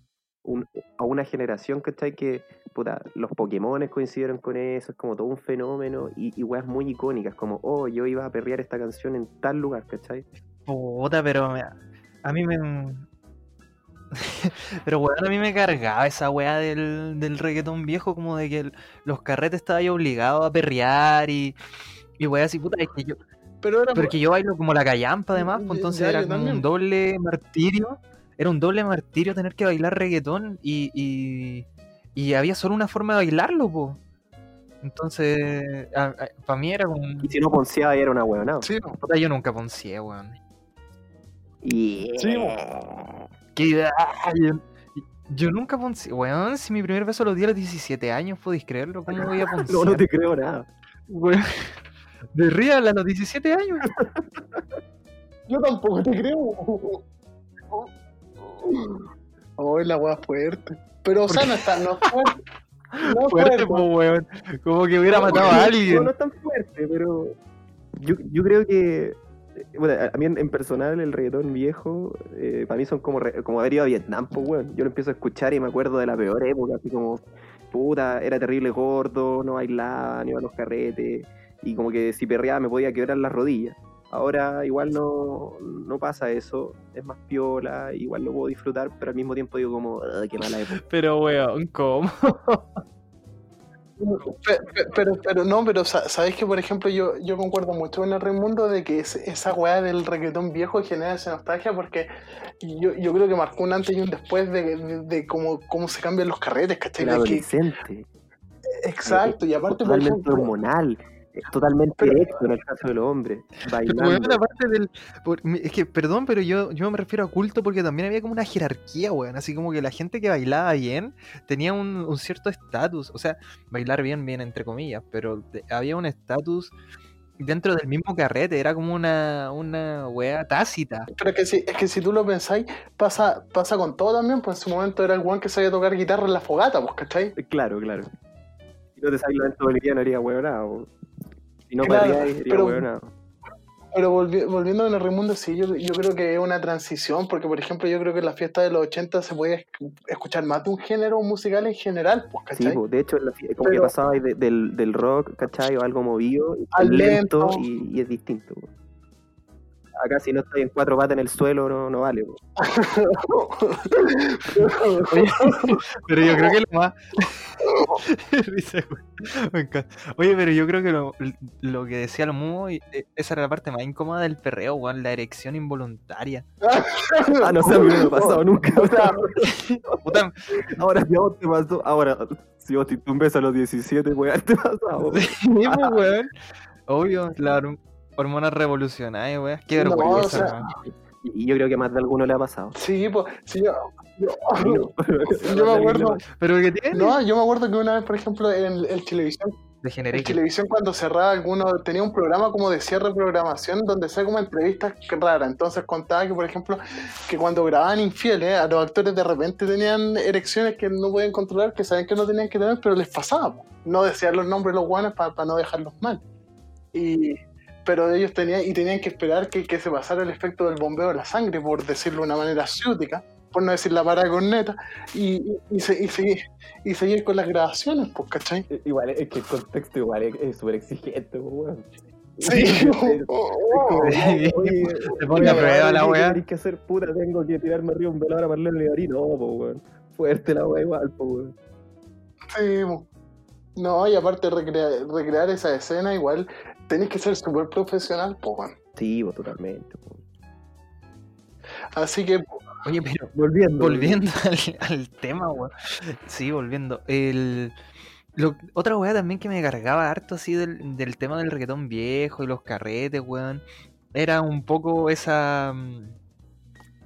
a una generación, ¿cachai? Que, puta, los Pokémones coincidieron con eso, es como todo un fenómeno, y, y weas muy icónicas, como, oh, yo iba a perrear esta canción en tal lugar, ¿cachai? Puta, pero a mí me. (laughs) Pero weón, a mí me cargaba esa weá del, del reggaetón viejo, como de que el- los carretes estaban ahí obligados a perrear y, Y weá, así, puta, es que yo, Pero era pero que yo bailo como la callampa además, pues entonces ya, era yo como un doble martirio. Era un doble martirio tener que bailar reggaetón y, y, y había solo una forma de bailarlo, po. Entonces, para mí era como... Y si no ponceaba, era una huevonada. Sí, po. Puta, yo nunca poncié, weón. Y... Sí, Que, ah, yo, yo nunca poncié, weón, si mi primer beso lo di a los 17 años, ¿podéis creerlo? ¿Cómo voy a ponciar? (laughs) No, no te creo nada. Weón, (laughs) De real a los 17 años. (laughs) Yo tampoco te creo. Hoy la weá fuerte. Pero, o sea, no está, no fuerte. No Fuerte, fuerte. po, weón. Como que hubiera No, matado a No, alguien. no es tan fuerte, pero yo, yo creo que, bueno, a mí en, personal el reggaetón viejo, eh, para mí son como, como haber ido a Vietnam, pues, weón. Yo lo empiezo a escuchar y me acuerdo de la peor época, así como, puta, era terrible gordo, no bailaba, ni iba a los carretes, y como que si perreaba me podía quebrar las rodillas. Ahora igual no, no pasa eso, es más piola, igual lo puedo disfrutar, pero al mismo tiempo digo como, "Ah, qué mala época. (laughs) Pero, weón, ¿cómo? (laughs) Pe- pe- Pero, pero, no, pero sa- sabéis que, por ejemplo, yo, yo concuerdo mucho con el Raimundo de que es- esa weá del reggaetón viejo genera esa nostalgia porque yo, yo creo que marcó un antes y un después de, de, de cómo, cómo se cambian los carretes, ¿cachai? El que- adolescente. exacto, y aparte, por ejemplo, hormonal, totalmente Pero- erecto en el caso del hombre, bailando. Weón, aparte del. por- mi- es que, perdón, pero yo, yo me refiero a culto porque también había como una jerarquía, weón. Así como que la gente que bailaba bien tenía un, un cierto estatus. O sea, bailar bien, bien, entre comillas, pero de- había un estatus dentro del mismo carrete. Era como una, una wea tácita. pero es que, si, es que si tú lo pensáis, pasa, pasa con todo también, pues en su momento era el weón que sabía tocar guitarra en la fogata, pues, ¿cachai? Claro, claro. Si no te sabes lo lento boliviano, haría huevonado. Si no Claro, pero-. Pero volvi- volviendo con el Raimundo, sí, yo, yo creo que es una transición, porque por ejemplo yo creo que en la fiesta de los 80 se podía esc- escuchar más de un género musical en general, pues, Sí, ¿cachai? pues, de hecho, la como que Pero- pasaba de- del, del rock, ¿cachai? O algo movido, Al lento, lento. y, y es distinto. pues. Acá si no estoy en cuatro patas en el suelo, no, no vale. pues. (laughs) Pero yo creo que lo más. (laughs) Weón. Oye, pero yo creo que lo, lo que decía lo Mumo, eh, esa era la parte más incómoda del perreo, weón, la erección involuntaria. Ah, no sé, a mí no me ha pasado nunca. (laughs) Puta, Ahora, si a vos te pasó, ahora, si vos te un beso a los 17, pues ya te pasado. sí, pues, weón. Obvio, la horm- hormonas revolucionarias, weón. Qué No, vergüenza, o sea, weón. Y yo creo que más de alguno le ha pasado. sí, pues, sí, yo, yo- A mí no. yo me acuerdo, Pero que tiene no, yo me acuerdo que una vez, por ejemplo, en el televisión, en televisión cuando cerraba alguno, tenía un programa como de cierre de programación donde hacía como entrevistas raras, entonces contaba que, por ejemplo, que cuando grababan infieles, a los actores de repente tenían erecciones que no podían controlar, que sabían que no tenían que tener, pero les pasaba, no decían los nombres de los guanes para no dejarlos mal. Y, pero ellos tenían, y tenían que esperar que, que se pasara el efecto del bombeo de la sangre, por decirlo de una manera ciútica, por no decir la parada corneta, y, y, y, se- y seguir, y seguir con las grabaciones, pues, ¿cachai? Igual, es que el contexto igual es súper exigente, pues. Sí, Se pone a prueba la ¿qué weá. tenés que hacer, puta? Tengo que tirarme arriba un velador a Marlene Levarí. No, pues, weón. Fuerte la weá igual, pues, weón. Sí, no, y aparte recrear, recrear esa escena igual tenés que ser súper profesional, pues, weón. Sí, totalmente. pues. Así que, Oye, pero Volviendo. volviendo (laughs) al, al tema, weón. Sí, volviendo. El, lo- otra weá también que me cargaba harto así del, del tema del reggaetón viejo y los carretes, weón. Era un poco esa. mm,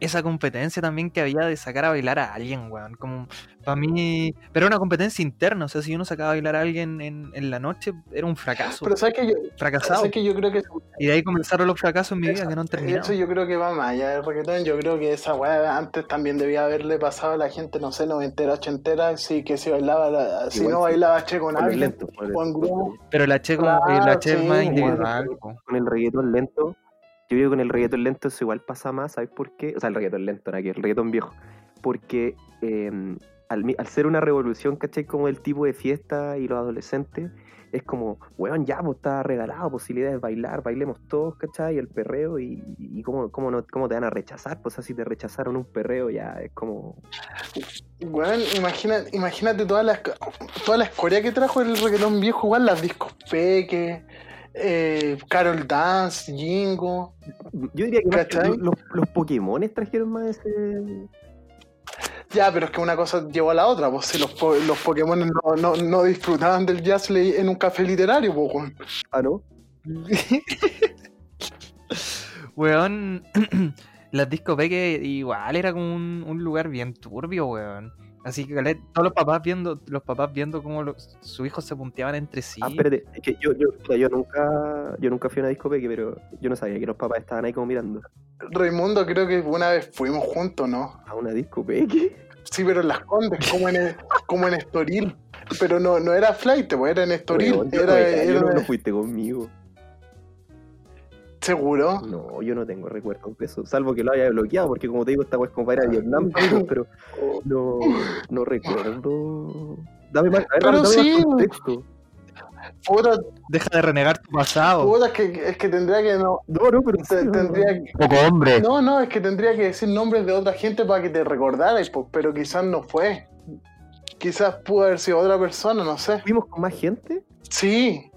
Esa competencia también que había de sacar a bailar a alguien, weón. Como para mí. Pero era una competencia interna. O sea, si uno sacaba a bailar a alguien en, en la noche, era un fracaso. pero sabes que yo, fracasado. sabes que yo creo que Y de ahí comenzaron los fracasos en mi vida Eso- que no han terminado. eso yo creo que va más allá del reggaetón. Yo creo que esa weá antes también debía haberle pasado a la gente, no sé, noventera, ochentera, sí, que si bailaba, la- si Igual no bailaba che con Con el alguien, lento. Con o en grupo. Pero la che, como, Claro, la che es sí, más individual. con el reggaetón lento. Yo creo que con el reggaetón lento eso igual pasa más, ¿sabes por qué? O sea, el reggaetón lento, no, el reggaetón viejo. Porque eh, al, ser una revolución, ¿cachai? Como el tipo de fiesta y los adolescentes, es como, weón, ya, pues está regalado, posibilidades de bailar, bailemos todos, ¿cachai? El perreo y, y cómo, cómo, no, cómo te van a rechazar, pues así te rechazaron un perreo, ya es como... Weón, imagina, imagínate toda la, toda la escoria que trajo el reggaetón viejo, igual las discos peque, eh, Carol Dance, Jingo. Yo diría que los, los Pokémones trajeron más ese. Ya, pero es que una cosa llevó a la otra, pues si los, po- los Pokémon no, no, no disfrutaban del jazz en un café literario, pues, weón. Ah, ¿no? (laughs) Weón, (clears throat) las discotecas igual era como un, un lugar bien turbio, weón. Así que todos los papás viendo, los papás viendo cómo los- sus hijos se punteaban entre sí. Ah, espérate, es que yo, yo, yo nunca yo nunca fui a una discoteca, pero yo no sabía que los papás estaban ahí como mirando. Raimundo, creo que una vez fuimos juntos, ¿no? ¿A una discoteca? Sí, pero en Las Condes, como en, el- como en Estoril. Pero no, no era flight, pues era en Estoril. Yo era, no, era- yo no, no fuiste conmigo. ¿Seguro? No, yo no tengo recuerdos de eso, salvo que lo haya bloqueado, porque como te digo, esta weá es como para ir a Vietnam, (laughs) (laughs) pero- no, no recuerdo. Dame más, a ver, Pero dame más sí. contexto. Puta, Deja de renegar tu pasado. puta, es que, es que tendría que no. No, no, pero te- sí, no, tendría que- Poco hombre. No, no, es que tendría que decir nombres de otra gente para que te recordaras, pues, pero quizás no fue. Quizás pudo haber sido otra persona, no sé. ¿Fuimos con más gente? Sí.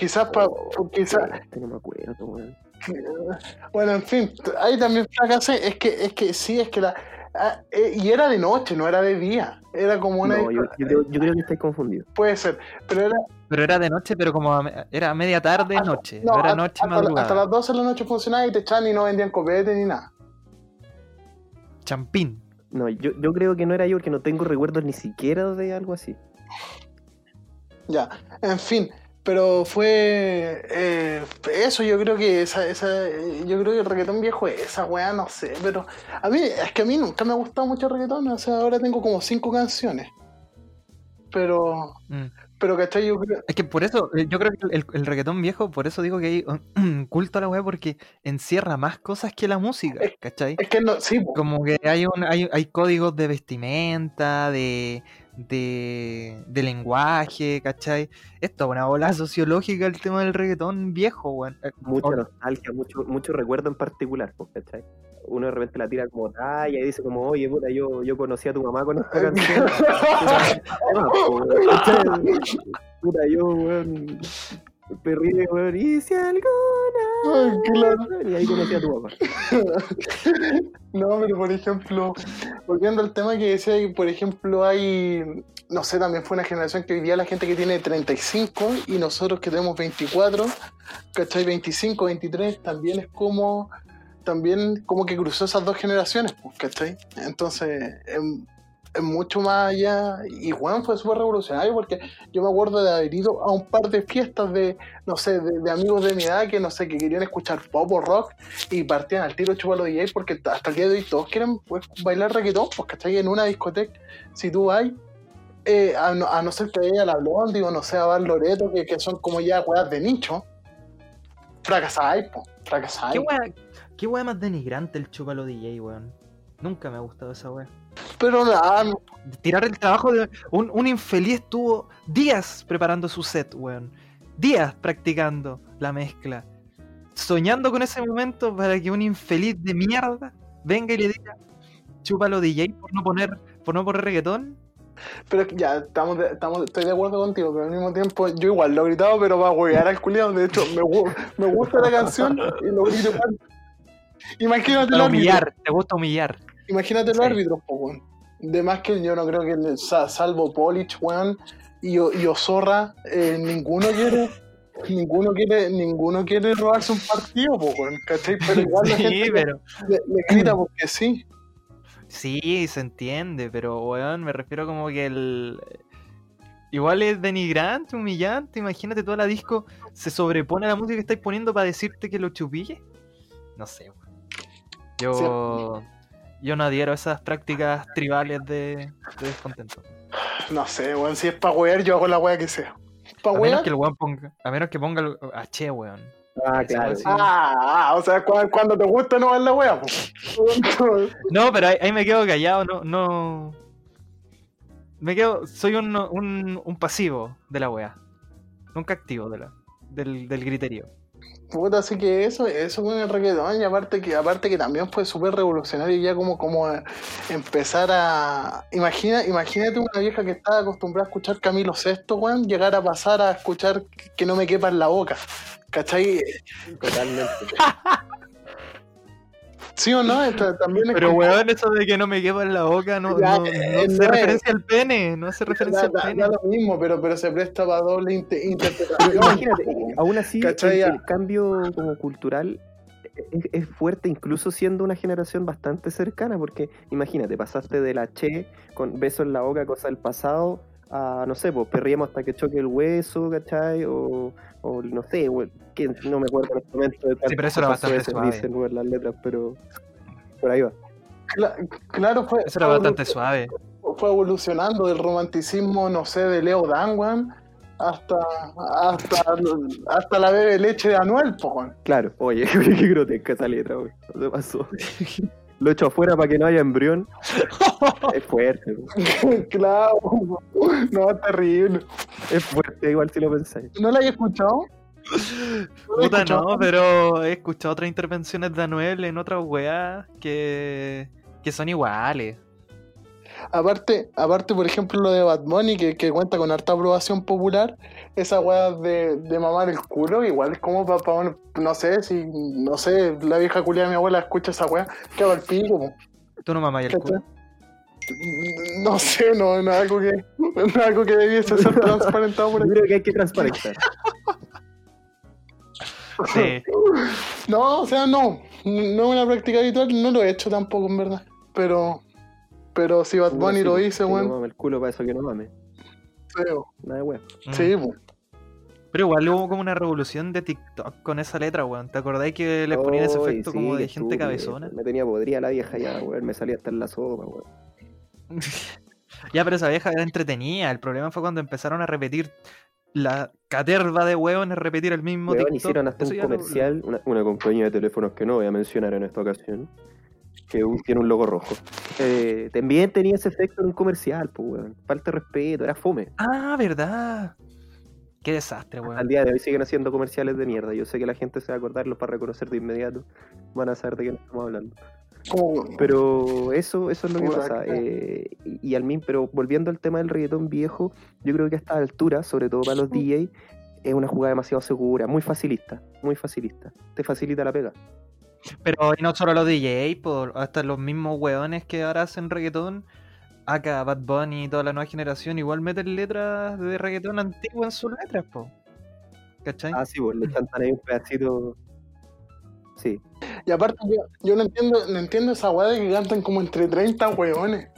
Quizás para. Quizás. Este no me acuerdo, weón. (laughs) Bueno, en fin, ahí también fracasé. Es que, es que sí, es que la. ah, eh, y era de noche, no era de día. Era como una. No, yo, yo creo, yo creo que estáis confundidos. Puede ser. Pero era. Pero era de noche, pero como a me- era media tarde, noche. No, era hasta- noche, hasta, madrugada. hasta las 12 de la noche funcionaba y te echaban y no vendían copete ni nada. Champín. No, yo, yo creo que no era yo porque no tengo recuerdos ni siquiera de algo así. Ya, en fin, pero fue eh, eso, yo creo que esa, esa, yo creo que el reggaetón viejo es esa weá, no sé, pero a mí, es que a mí nunca me ha gustado mucho el reggaetón, o sea, ahora tengo como cinco canciones. Pero, Mm. pero ¿cachai? Yo creo, Es que por eso, eh, yo creo que el, el reggaetón viejo, por eso digo que hay (clears throat) un culto a la weá, porque encierra más cosas que la música, ¿cachai? es que no, sí. Como que hay, un, hay, hay códigos de vestimenta, de, de, de lenguaje, ¿cachai? Esto es una bola (laughs) sociológica el tema del reggaetón viejo, weón. Eh, Mucha o- nostalgia, mucho, mucho recuerdo en particular, pues, ¿cachai? Uno de repente la tira como talla y dice como, oye, puta, yo, yo conocí a tu mamá con esta canción. (laughs) (laughs) Puta, po, ¿cachai? Puta, yo, weón, perrille, weón, y si alguna Ay, claro. vez", Y ahí conocí a tu mamá. (laughs) No, pero por ejemplo, volviendo al tema que decía, por ejemplo, hay, no sé, también fue una generación que hoy día la gente que tiene 35 y nosotros que tenemos 24, ¿cachai? 25, 23, también es como, también como que cruzó esas dos generaciones, pues, ¿cachai? Entonces, es, es mucho más allá, y Juan fue súper revolucionario porque yo me acuerdo de haber ido a un par de fiestas de, no sé, de, amigos de mi edad que, no sé, que querían escuchar pop o rock y partían al tiro chupalo DJ porque hasta el día de hoy todos quieren pues, bailar reggaetón, pues ¿cachai? En una discoteca, si tú vas, eh, a, no, a ser que vaya a la Blondie o no sé, a Bar Loreto, que, que son como ya weas de nicho, fracasáis, pues, fracasáis. ¿Qué weá, qué weá más denigrante el chupalo DJ, weón? Nunca me ha gustado esa weá. Pero nada, no, Tirar el trabajo de. Un, un infeliz estuvo días preparando su set, weón. Días practicando la mezcla. Soñando con ese momento para que un infeliz de mierda venga y le diga: Chúpalo DJ por no poner, por no poner reggaetón. pero ya, estamos, de- estamos, estoy de acuerdo contigo, pero al mismo tiempo yo igual lo he gritado, pero va a huevear al culiado, de hecho, me, gu- me gusta la canción y lo grito. (laughs) Imagínate Para humillar, te gusta humillar. Imagínate los Sí. árbitros, po, weón. De más que yo no creo que, salvo Polich, weón, y, y Osorra, eh, ninguno quiere. (laughs) Ninguno quiere, ninguno quiere robarse un partido, po, ¿cachai? Pero igual la (laughs) Sí, gente pero. le, le grita porque sí. Sí, se entiende, pero weón, me refiero como que el. Igual es denigrante, humillante. Imagínate toda la disco se sobrepone a la música que estáis poniendo para decirte que lo chupille. No sé, weón. Yo. Yo no adhiero a esas prácticas tribales de, de descontento. No sé, weón, si es pa' wear, yo hago la wea que sea. ¿Pa' A menos que el weón ponga. A menos que ponga el- a che, weón. Ah, claro. sí. Ah, ah, o sea, cu- cuando, te gusta no es la wea. (laughs) No, pero ahí, ahí me quedo callado, no, no. Me quedo. Soy un, un, un pasivo de la wea. Nunca activo de la, del, del griterío. Puta, así que eso, eso con el reggaetón, y aparte que, aparte que también fue súper revolucionario ya como, como eh, empezar a. Imagina, imagínate una vieja que estaba acostumbrada a escuchar Camilo VI, weón, llegar a pasar a escuchar que no me quepa en la boca. ¿Cachai? Totalmente. (laughs) ¿Sí o no? (laughs) Esto también es Pero como- weón, eso de que no me quepa en la boca no, Ya, no, eh, no hace es- referencia al pene, no hace referencia da, al da- pene. da lo mismo, pero, pero se presta para doble inte- Pero interpretación. imagínate, aún así el cambio como cultural es, es fuerte, incluso siendo una generación bastante cercana, porque imagínate, pasaste de la che con beso en la boca, cosa del pasado, a no sé, pues perriemos hasta que choque el hueso, ¿cachai? O, o no sé, güey, que no me acuerdo en este momento de Sí, pero eso era bastante suave. dicen las letras, pero por ahí va. Cla- claro, fue, Eso era fue bastante suave. fue evolucionando del romanticismo, no sé, de Leo Dan, weón, hasta, hasta, hasta la bebe leche de Anuel, po, weón. Claro, oye, (laughs) qué grotesca esa letra, güey. No se pasó. (laughs) Lo echo afuera para que no haya embrión. (laughs) Es fuerte, claro, no, es terrible. es fuerte, igual si lo pensáis. ¿No la hay escuchado? ¿No la hay Puta no, pero he escuchado otras intervenciones de Anuel en otras weas que, que son iguales. Aparte, aparte, por ejemplo, lo de Bad Bunny, que, que cuenta con harta aprobación popular, esa weá de, de mamar el culo, igual es como para, no sé, si, no sé, la vieja culia de mi abuela escucha esa weá, que haga el pico. Tú no mamás el culo. No sé, no, no es algo que, no es algo que debiese ser transparentado por creo que hay que transparentar. Sí. (laughs) No, o sea, no, no es una práctica habitual, no lo he hecho tampoco, en verdad. Pero, pero si Bad Bunny Sí, lo pues, dice, no weón, mame el culo para eso que no mame. feo. Nada de weón. Mm. Sí, po. Pero igual hubo como una revolución de TikTok con esa letra, weón. ¿Te acordáis que les ponían ese efecto sí, como de gente estúpido. cabezona? Me tenía podrida la vieja ya, weón. Me salía hasta en la sopa, weón. (laughs) ya, pero esa vieja era entretenida. El problema fue cuando empezaron a repetir la caterva de hueones, repetir el mismo Weón, TikTok. hicieron hasta Eso un lo- comercial, una, una compañía de teléfonos que no voy a mencionar en esta ocasión, que un- tiene un logo rojo. Eh, también tenía ese efecto en un comercial, pues, weón. Falta de respeto, era fome. Ah, verdad. Qué desastre, weón. Al día de hoy siguen haciendo comerciales de mierda. Yo sé que la gente se va a acordarlos para reconocer de inmediato. Van a saber de qué estamos hablando. Como, Pero eso, eso es lo que pasa. eh, y, y al mismo, pero volviendo al tema del reggaetón viejo, yo creo que a esta altura, sobre todo para los DJs, es una jugada demasiado segura, muy facilista, muy facilista. Te facilita la pega. Pero y no solo los DJs, por hasta los mismos weones que ahora hacen reggaetón. Acá Bad Bunny y toda la nueva generación igual meten letras de reggaetón antiguo en sus letras, po. ¿Cachai? Ah, sí, pues le cantan ahí un pedacito. Sí. y aparte, yo, yo no entiendo, no entiendo esa weá de que cantan como entre 30 weones.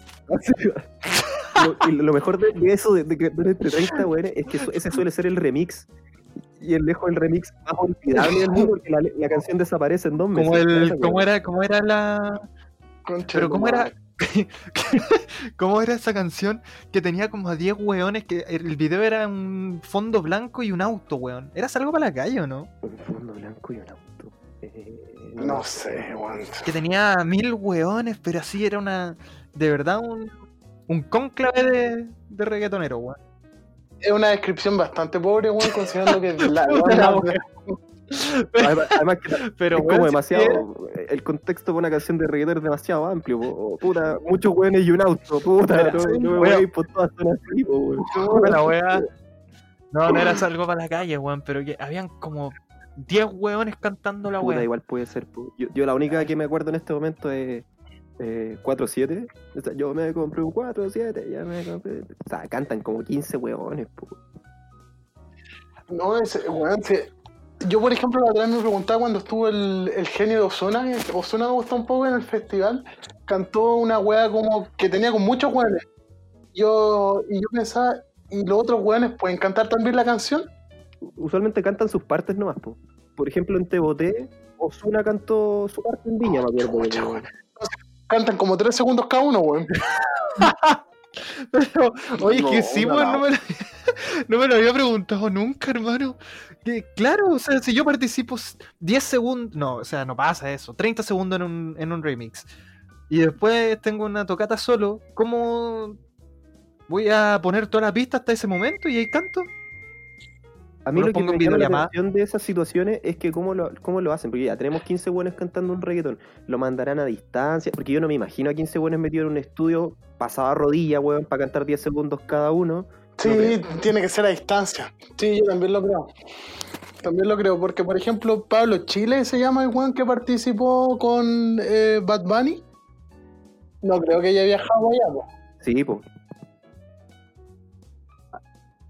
Lo, y lo mejor de, de eso, de, que entre 30 weones, es que su- ese suele ser el remix. Y el lejos el remix más olvidable del mundo, porque la, la canción desaparece en dos meses. como ¿Te el, cómo era, cómo era la, Concha pero cómo era, (laughs) cómo era esa canción que tenía como a 10 weones que el video era un fondo blanco y un auto, weón. ¿Era algo para la calle o no? Un fondo blanco y un auto. Eh, No sé, weón. Que tenía mil weones, pero así era una, de verdad un, un cónclave de, de reggaetonero, weón. Es una descripción bastante pobre, weón, considerando que la, (laughs) Puta la-. Además, además que (laughs) Pero es como si demasiado. El contexto de una canción de reggaetón es demasiado amplio. po. Puta, muchos weones y un auto. Puta, Pero no, me voy por todas son así, po, weón. Puta la wea. No, no era algo para la calle, weón, pero que habían como 10 weones cantando la Puta, wea. igual puede ser. po. Yo, yo la única que me acuerdo en este momento es eh, 4-7. O sea, yo me compré un 4-7, ya me compré. O sea, cantan como 15 weones. po. No, es, weón, sí. Yo, por ejemplo, la otra vez me preguntaba cuando estuvo el, el genio de Ozona, Ozona me gustó un poco en el festival, cantó una wea como que tenía con muchos weones. Yo, y yo pensaba, ¿y los otros weones pueden cantar también la canción? Usualmente cantan sus partes nomás. Po. Por ejemplo, en Te Boté, Ozuna cantó su parte en Viña, me acuerdo. Chucha. Cantan como tres segundos cada uno, weón. (laughs) Pero, oye, No, que sí, no me, lo, (laughs) no me lo había preguntado nunca, hermano. Que, claro, o sea, si yo participo s- 10 segundos, no, o sea, no pasa eso, 30 segundos en un, en un remix. Y después tengo una tocata solo, ¿cómo voy a poner toda la pista hasta ese momento y ahí canto? A mí Lo lo que me llama la atención de esas situaciones es que cómo lo, cómo lo hacen. Porque ya tenemos 15 buenos cantando un reggaetón. Lo mandarán a distancia. Porque yo no me imagino a 15 buenos metidos en un estudio pasado a rodilla, weón, para cantar 10 segundos cada uno. Sí, No tiene que ser a distancia. Sí, yo también lo creo. También lo creo, porque por ejemplo, Pablo Chile se llama el weón que participó con eh, Bad Bunny. No creo que haya viajado allá, po. Sí, pues.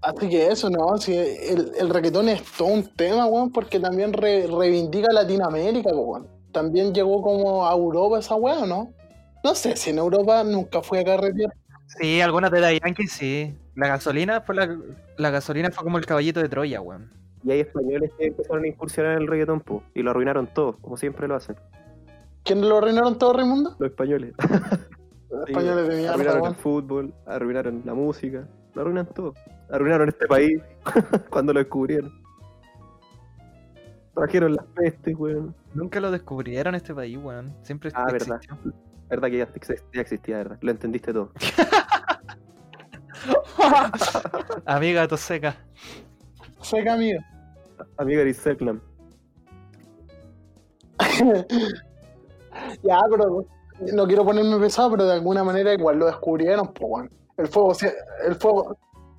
Así que eso, ¿no? Si el, el reggaetón es todo un tema, weón, porque también re- reivindica Latinoamérica, weón. También llegó como a Europa esa weón, ¿no? No sé si en Europa nunca fue a carretera. Sí, algunas de Daddy Yankee sí. La gasolina fue la, la gasolina fue como el caballito de Troya, weón. Y hay españoles que empezaron a incursionar en el reggaetón, po, y lo arruinaron todo, como siempre lo hacen. ¿Quiénes lo arruinaron todo, Raimundo? Los españoles. Los españoles de mierda, arruinaron weón. el fútbol, arruinaron la música, lo arruinan todo. Arruinaron este país (laughs) cuando lo descubrieron. Trajeron las pestes, weón. Nunca lo descubrieron este país, weón. Siempre Ah, verdad. existió. Verdad que ya, ex- ya existía, verdad. Lo entendiste todo. (laughs) (laughs) Amiga Toseca. Seca, amigo. Amiga Eriselknam. Ya, pero no quiero ponerme pesado, pero de alguna manera igual lo descubrieron, pues, weón. El fuego, el fuego,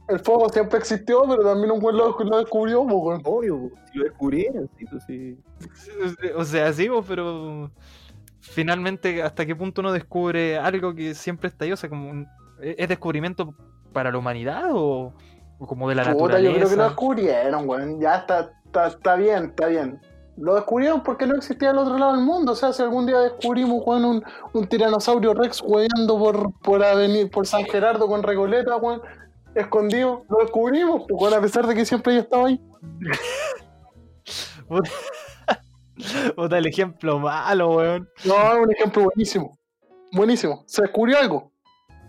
el fuego siempre existió, pero también un weón lo, lo descubrió, pues. Obvio, si lo descubrieron, sí, pues sí. O sea, sí, vos, pero finalmente, ¿hasta qué punto uno descubre algo que siempre está ahí? O sea, como un- ¿es descubrimiento para la humanidad o, o como de la Puta, yo creo que lo naturaleza? descubrieron, weón. Ya está, está, está bien, está bien. Lo descubrieron porque no existía al otro lado del mundo. O sea, si algún día descubrimos, weón, un, un tiranosaurio rex hueando por, por avenir, por San Gerardo con Recoleta, weón, escondido, lo descubrimos, pues, weón, a pesar de que siempre yo estaba ahí. (laughs) Puta, el ejemplo malo, weón. No, es un ejemplo buenísimo. Buenísimo. Se descubrió algo.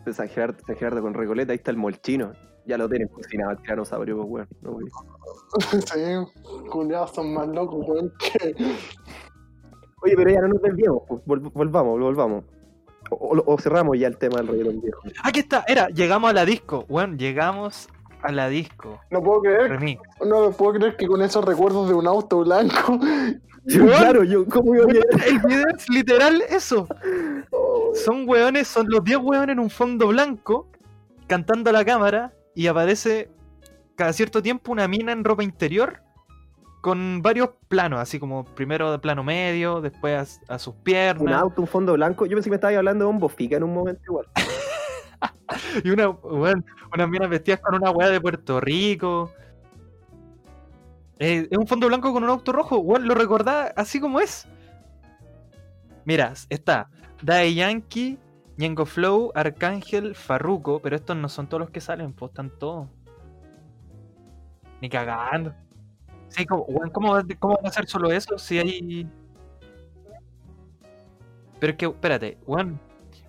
De San Gerardo, San Gerardo con Recoleta, ahí está el molchino. Ya lo tienen cocinado el tiranosaurio, pues, weón. No, weón. (laughs) sí, culiados son más locos, weón. que- Oye, pero ya no nos desviemos, pues, vol- volvamos, volvamos. O, o- o cerramos ya el tema del reggaetón viejo. Aquí está, era, llegamos a la disco, weón, llegamos a la disco. No puedo creer, Remix. no puedo creer que con esos recuerdos de un auto blanco. (laughs) claro, yo, ¿cómo iba a? El video es literal eso. Son weones, son los 10 weones en un fondo blanco, cantando a la cámara, y aparece cada cierto tiempo una mina en ropa interior con varios planos, así como primero de plano medio, después a, a sus Un piernas, auto, un fondo blanco. Yo pensé que me estabas hablando de un bofica en un momento igual. (laughs) y una, weón, unas minas vestidas con una weá de Puerto Rico. Eh, es un fondo blanco con un auto rojo, weón, lo recordás así como es. Mira, está Daddy Yankee, Ñengo Flow, Arcángel, Farruko, pero estos no son todos los que salen, pues están todos. Ni cagando. Sí, ¿cómo, va- ¿cómo van a hacer solo eso si hay. Pero es que, espérate, weón,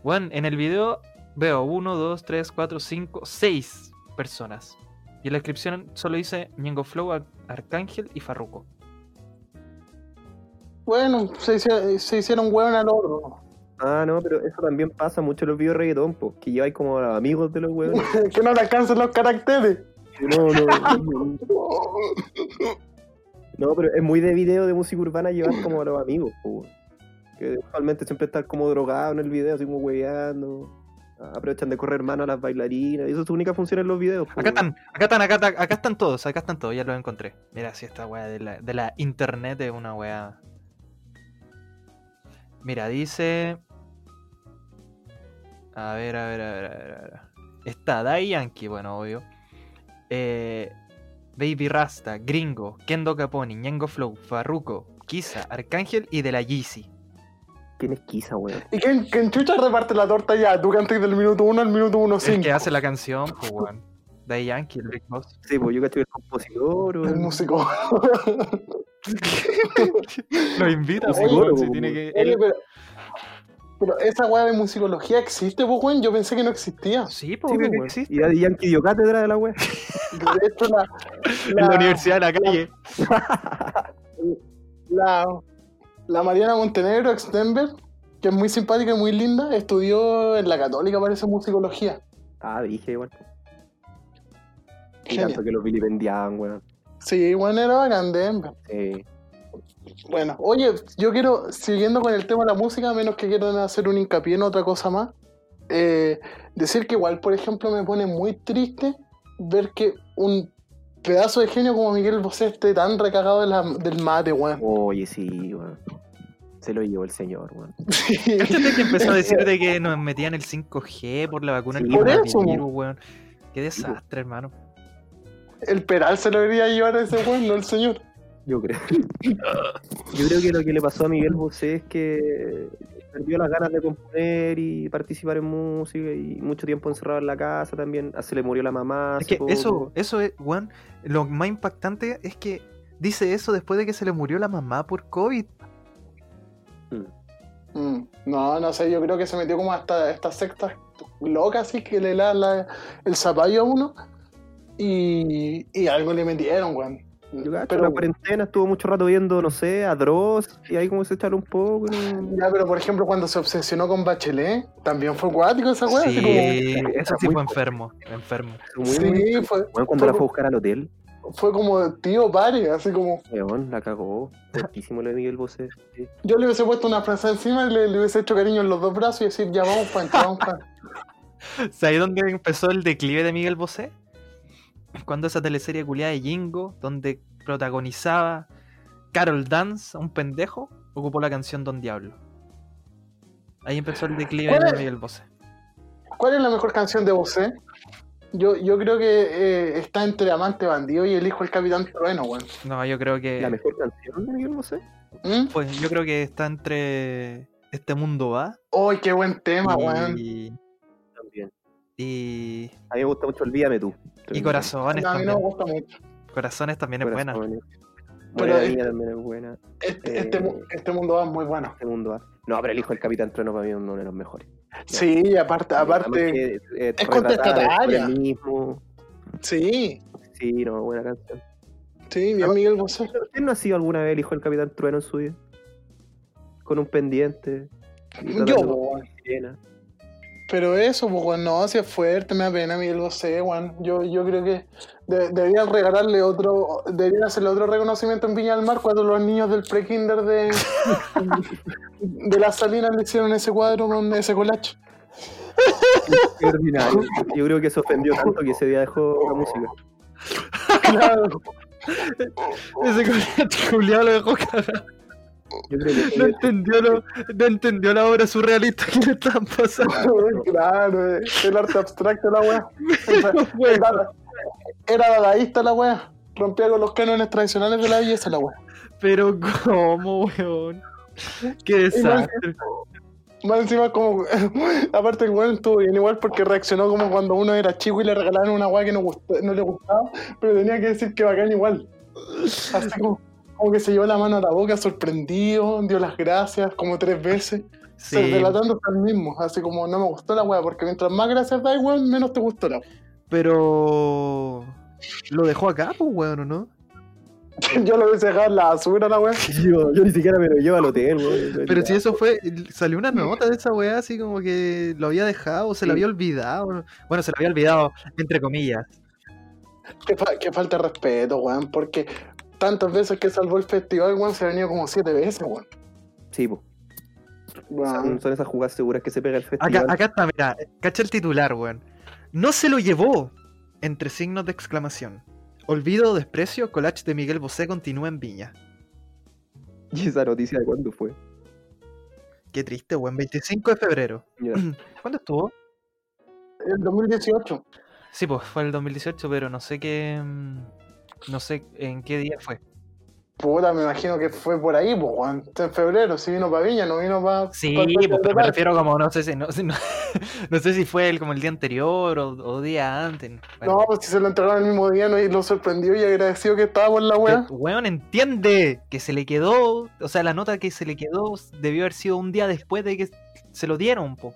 weón, en el video veo 1, 2, 3, 4, 5, 6 personas. Y en la descripción solo dice Ñengo Flow, Ar- Arcángel y Farruko. Bueno, se se hicieron hueón al otro. Ah, no, pero eso también pasa mucho en los videos de reggaetón, po, que lleváis como a los amigos de los huevones. (laughs) que no le alcanzan los caracteres. No, no, no. No, pero es muy de video de música urbana llevar como a los amigos, po, weón. Que usualmente siempre están como drogados en el video, así como hueveando. Aprovechan de correr mano a las bailarinas. Y eso es su única función en los videos. po, Acá weón. están, acá están, acá están, acá están todos, acá están todos, ya los encontré. Mira, si esta weá de la, de la internet es una weá. Mira, dice. A ver, a ver, a ver, a ver. a ver. Está Dai Yankee, bueno, obvio. Eh, Baby Rasta, Gringo, Kendo Caponi, Ñengo Flow, Farruko, Kisa, Arcángel y de la Yeezy. ¿Quién es Kisa, weón? ¿Y quién, quién chucha reparte la torta ya? Tú cantas del minuto 1 al minuto 1 El 5. que hace la canción, pues weón. Dai Yankee, el Big Boss. Sí, pues yo que es compositor, El músico. (laughs) Lo invita, pues, weón, si pues, tiene que. Oye, pero, pero esa weá de musicología existe, pues, weón. Yo pensé que no existía. Sí, pues Sí, weón. existe. Y Daddy Yankee dio cátedra de la wea. De hecho, la, En la universidad de la calle. (laughs) la, la Mariana Montenegro, ex Denver, que es muy simpática y muy linda, estudió en la Católica, parece musicología. Ah, dije igual. Y tanto que los vilipendiaban, weón. Sí, bueno, era bacán Denver. Sí. Bueno, oye, yo quiero, siguiendo con el tema de la música, a menos que quieran hacer un hincapié en otra cosa más, eh, decir que igual, por ejemplo, me pone muy triste ver que un pedazo de genio como Miguel Bosé esté tan recagado de la- del mate, weón. Oye, sí, weón. Se lo llevó el señor, weón. (laughs) Cáchate que empezó a decir de que nos metían el 5G por la vacuna Sí, por eso, coronavirus, weón. Qué desastre, hermano. El Peral se lo debería llevar a ese weón, no el señor. Yo creo. (laughs) Yo creo que lo que le pasó a Miguel Bosé es que perdió las ganas de componer y participar en música y mucho tiempo encerrado en la casa también. Ah, Se le murió la mamá. Es que poco. eso, eso es, weón, lo más impactante es que dice eso después de que se le murió la mamá por COVID. Mm, No, no sé, yo creo que se metió como hasta estas sectas locas así que le da la- el zapallo a uno y, y algo le metieron, weón. Yo cacho, Pero, la cuarentena estuvo mucho rato viendo, no sé, a Dross y ahí como se echaron un poco. ¿no? ya, pero por ejemplo, cuando se obsesionó con Bachelet, también fue cuático esa weá. Sí, como- eso sí fue enfermo, enfermo. Muy, sí, muy- fue, Bueno, cuando fue, la fue a buscar al hotel, fue como tío pare, así como weón, la cagó. Fuertísimo lo de Miguel Bosé. sí. yo le hubiese puesto una frase encima y le, le hubiese hecho cariño en los dos brazos y decir, ya vamos pa' entrar, vamos pa'". (laughs) ¿Sabes dónde empezó el declive de Miguel Bosé? Cuando esa teleserie culiada de Jingo, donde protagonizaba Carol Dance, un pendejo, ocupó la canción Don Diablo. Ahí empezó el declive ¿Cuál de? Miguel Bosé. ¿Cuál es la mejor canción de Bosé? Yo, yo creo que eh, está entre Amante Bandido y El Hijo del Capitán Trueno, weón. No, yo creo que. La mejor canción de Miguel Bosé. ¿Mm? Pues yo creo que está entre Este Mundo Va ¡Uy, qué buen tema, weón! y, También. y, A mí me gusta mucho Olvídame tú. Y Corazones No, a mí también. no me gusta mucho. Corazones también es buena. Pero Buena es- niña también es buena. Este, Eh, este, este mundo va muy bueno. Este mundo va. No, pero el hijo del Capitán Trueno para mí es uno de los mejores. Sí, y aparte, aparte, que, eh, es contestataria. mismo. sí, Sí, no, buena canción. sí, bien Miguel Bosé. ¿Quién no ha sido alguna vez el hijo del Capitán Trueno en su vida? Con un pendiente. Yo. Pero eso, pues, weón, no, si es fuerte, me da pena Miguel Bosé, weón. Yo, yo creo que de- deberían regalarle otro, deberían hacerle otro reconocimiento en Viña del Mar cuando los niños del pre-kinder de, (laughs) de las salinas le hicieron ese cuadro con ese colacho. Qué ordinario. Yo creo que se ofendió tanto que ese día dejó la música. (laughs) Claro. Ese culiado lo dejó cagar. Yo creo que No entendió, lo, no entendió la obra surrealista que le estaban pasando. (laughs) claro, eh, el arte abstracto la weá. (laughs) Era, era dadaísta la weá. Rompía con los cánones tradicionales de la belleza la weá. pero ¿cómo, weón? Qué desastre. Más encima como (laughs) aparte el weón estuvo bien igual porque reaccionó como cuando uno era chico y le regalaron una weá que no, no le gustaba, pero tenía que decir que bacán igual. Así como, como que se llevó la mano a la boca sorprendido, dio las gracias como tres veces, Sí, delatándose al mismo, así como no me gustó la weá, porque mientras más gracias da weón, menos te gustó la weá. pero lo dejó acá, pues, weón, ¿o no? (laughs) Yo lo hubiese dejado en la basura la weá. (laughs) Yo, yo ni siquiera me lo llevo al hotel, weón. (laughs) Pero si eso fue, salió una nota de esa weá así como que lo había dejado, se lo Sí. había olvidado. Bueno, se lo había olvidado, entre comillas. Que, fa- que falta de respeto, weón, porque tantas veces que salvó el festival, weón, se ha venido como siete veces, weón. Sí, po. Weón. Son, son esas jugadas seguras que se pega el festival. Acá, acá está, mira, cacha el titular, weón. No se lo llevó, entre signos de exclamación. Olvido o desprecio, collage de Miguel Bosé continúa en Viña. (laughs) ¿Y esa noticia de cuándo fue? Qué triste, weón. 25 de febrero. (clears throat) ¿Cuándo estuvo? El 2018. Sí, pues fue el 2018, pero no sé qué. No sé en qué día fue. Puta, me imagino que fue por ahí, pues, weón. En febrero, si vino para Viña, no vino para. Sí, pues, pero me refiero como, no sé si, no, (laughs) no, no sé si fue el, como el día anterior o, o día antes. Bueno, No, pues si se lo entregaron el mismo día, no, y lo sorprendió y agradeció que estaba por la weá. weón, entiende que se le quedó, o sea, la nota que se le quedó debió haber sido un día después de que se lo dieron, po.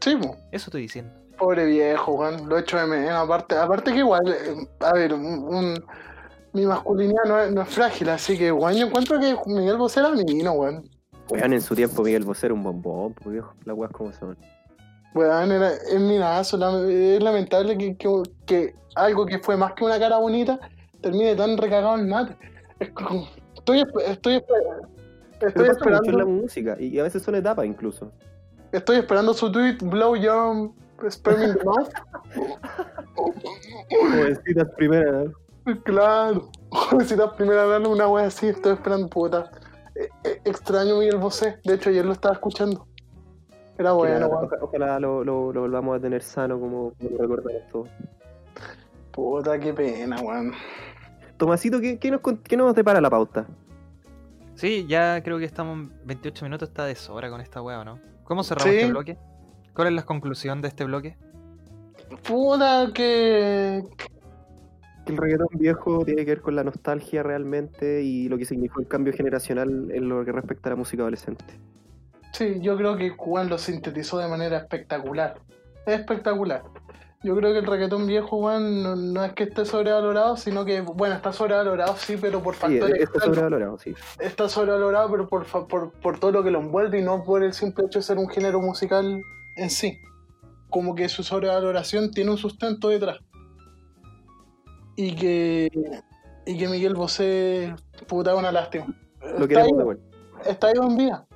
Sí, pues. Eso estoy diciendo. Pobre viejo, weón. Lo he hecho de menos. Aparte, aparte que igual, eh, a ver, un, un- mi masculinidad no es, no es frágil, así que, weón, yo encuentro que Miguel Bosé era divino, weón. weón, en su tiempo Miguel Bosé era un bombón, pues viejo. Las weas como son. Weón, era, es minazo. la- es lamentable que, que, que algo que fue más que una cara bonita termine tan recagado en mate. Es como- estoy, esp- estoy, esp- Pero estoy pasa mucho en la esperando, música y a veces son etapas incluso. estoy esperando su tweet, blow your sperm in the mouth. Jovencitas primera. Claro, necesitas primero darle una wea así, estoy esperando, puta. Eh, eh, extraño Miguel Bosé, de hecho ayer lo estaba escuchando. Era bueno, Ojalá, ojalá lo, lo- lo volvamos a tener sano como, como recordamos todos. Puta, qué pena, weón. Tomasito, ¿qué, qué nos, qué nos depara la pauta? Sí, ya creo que estamos en 28 minutos, está de sobra con esta weá, ¿o ¿no? ¿Cómo cerramos Sí. este bloque? ¿Cuál es la conclusión de este bloque? Puta, que. Que el reggaetón viejo tiene que ver con la nostalgia realmente y lo que significó el cambio generacional en lo que respecta a la música adolescente. Sí, yo creo que Juan lo sintetizó de manera espectacular. Es espectacular. Yo creo que el reggaetón viejo, Juan, no, no es que esté sobrevalorado, sino que, bueno, está sobrevalorado, sí, pero por Sí, factores está externos. sobrevalorado, sí. está sobrevalorado, pero por, fa- por, por todo lo que lo envuelve y no por el simple hecho de ser un género musical en sí. Como que su sobrevaloración tiene un sustento detrás. Y que, y que Miguel Bosé, puta, una lástima. Lo Está ahí, está ahí en vida.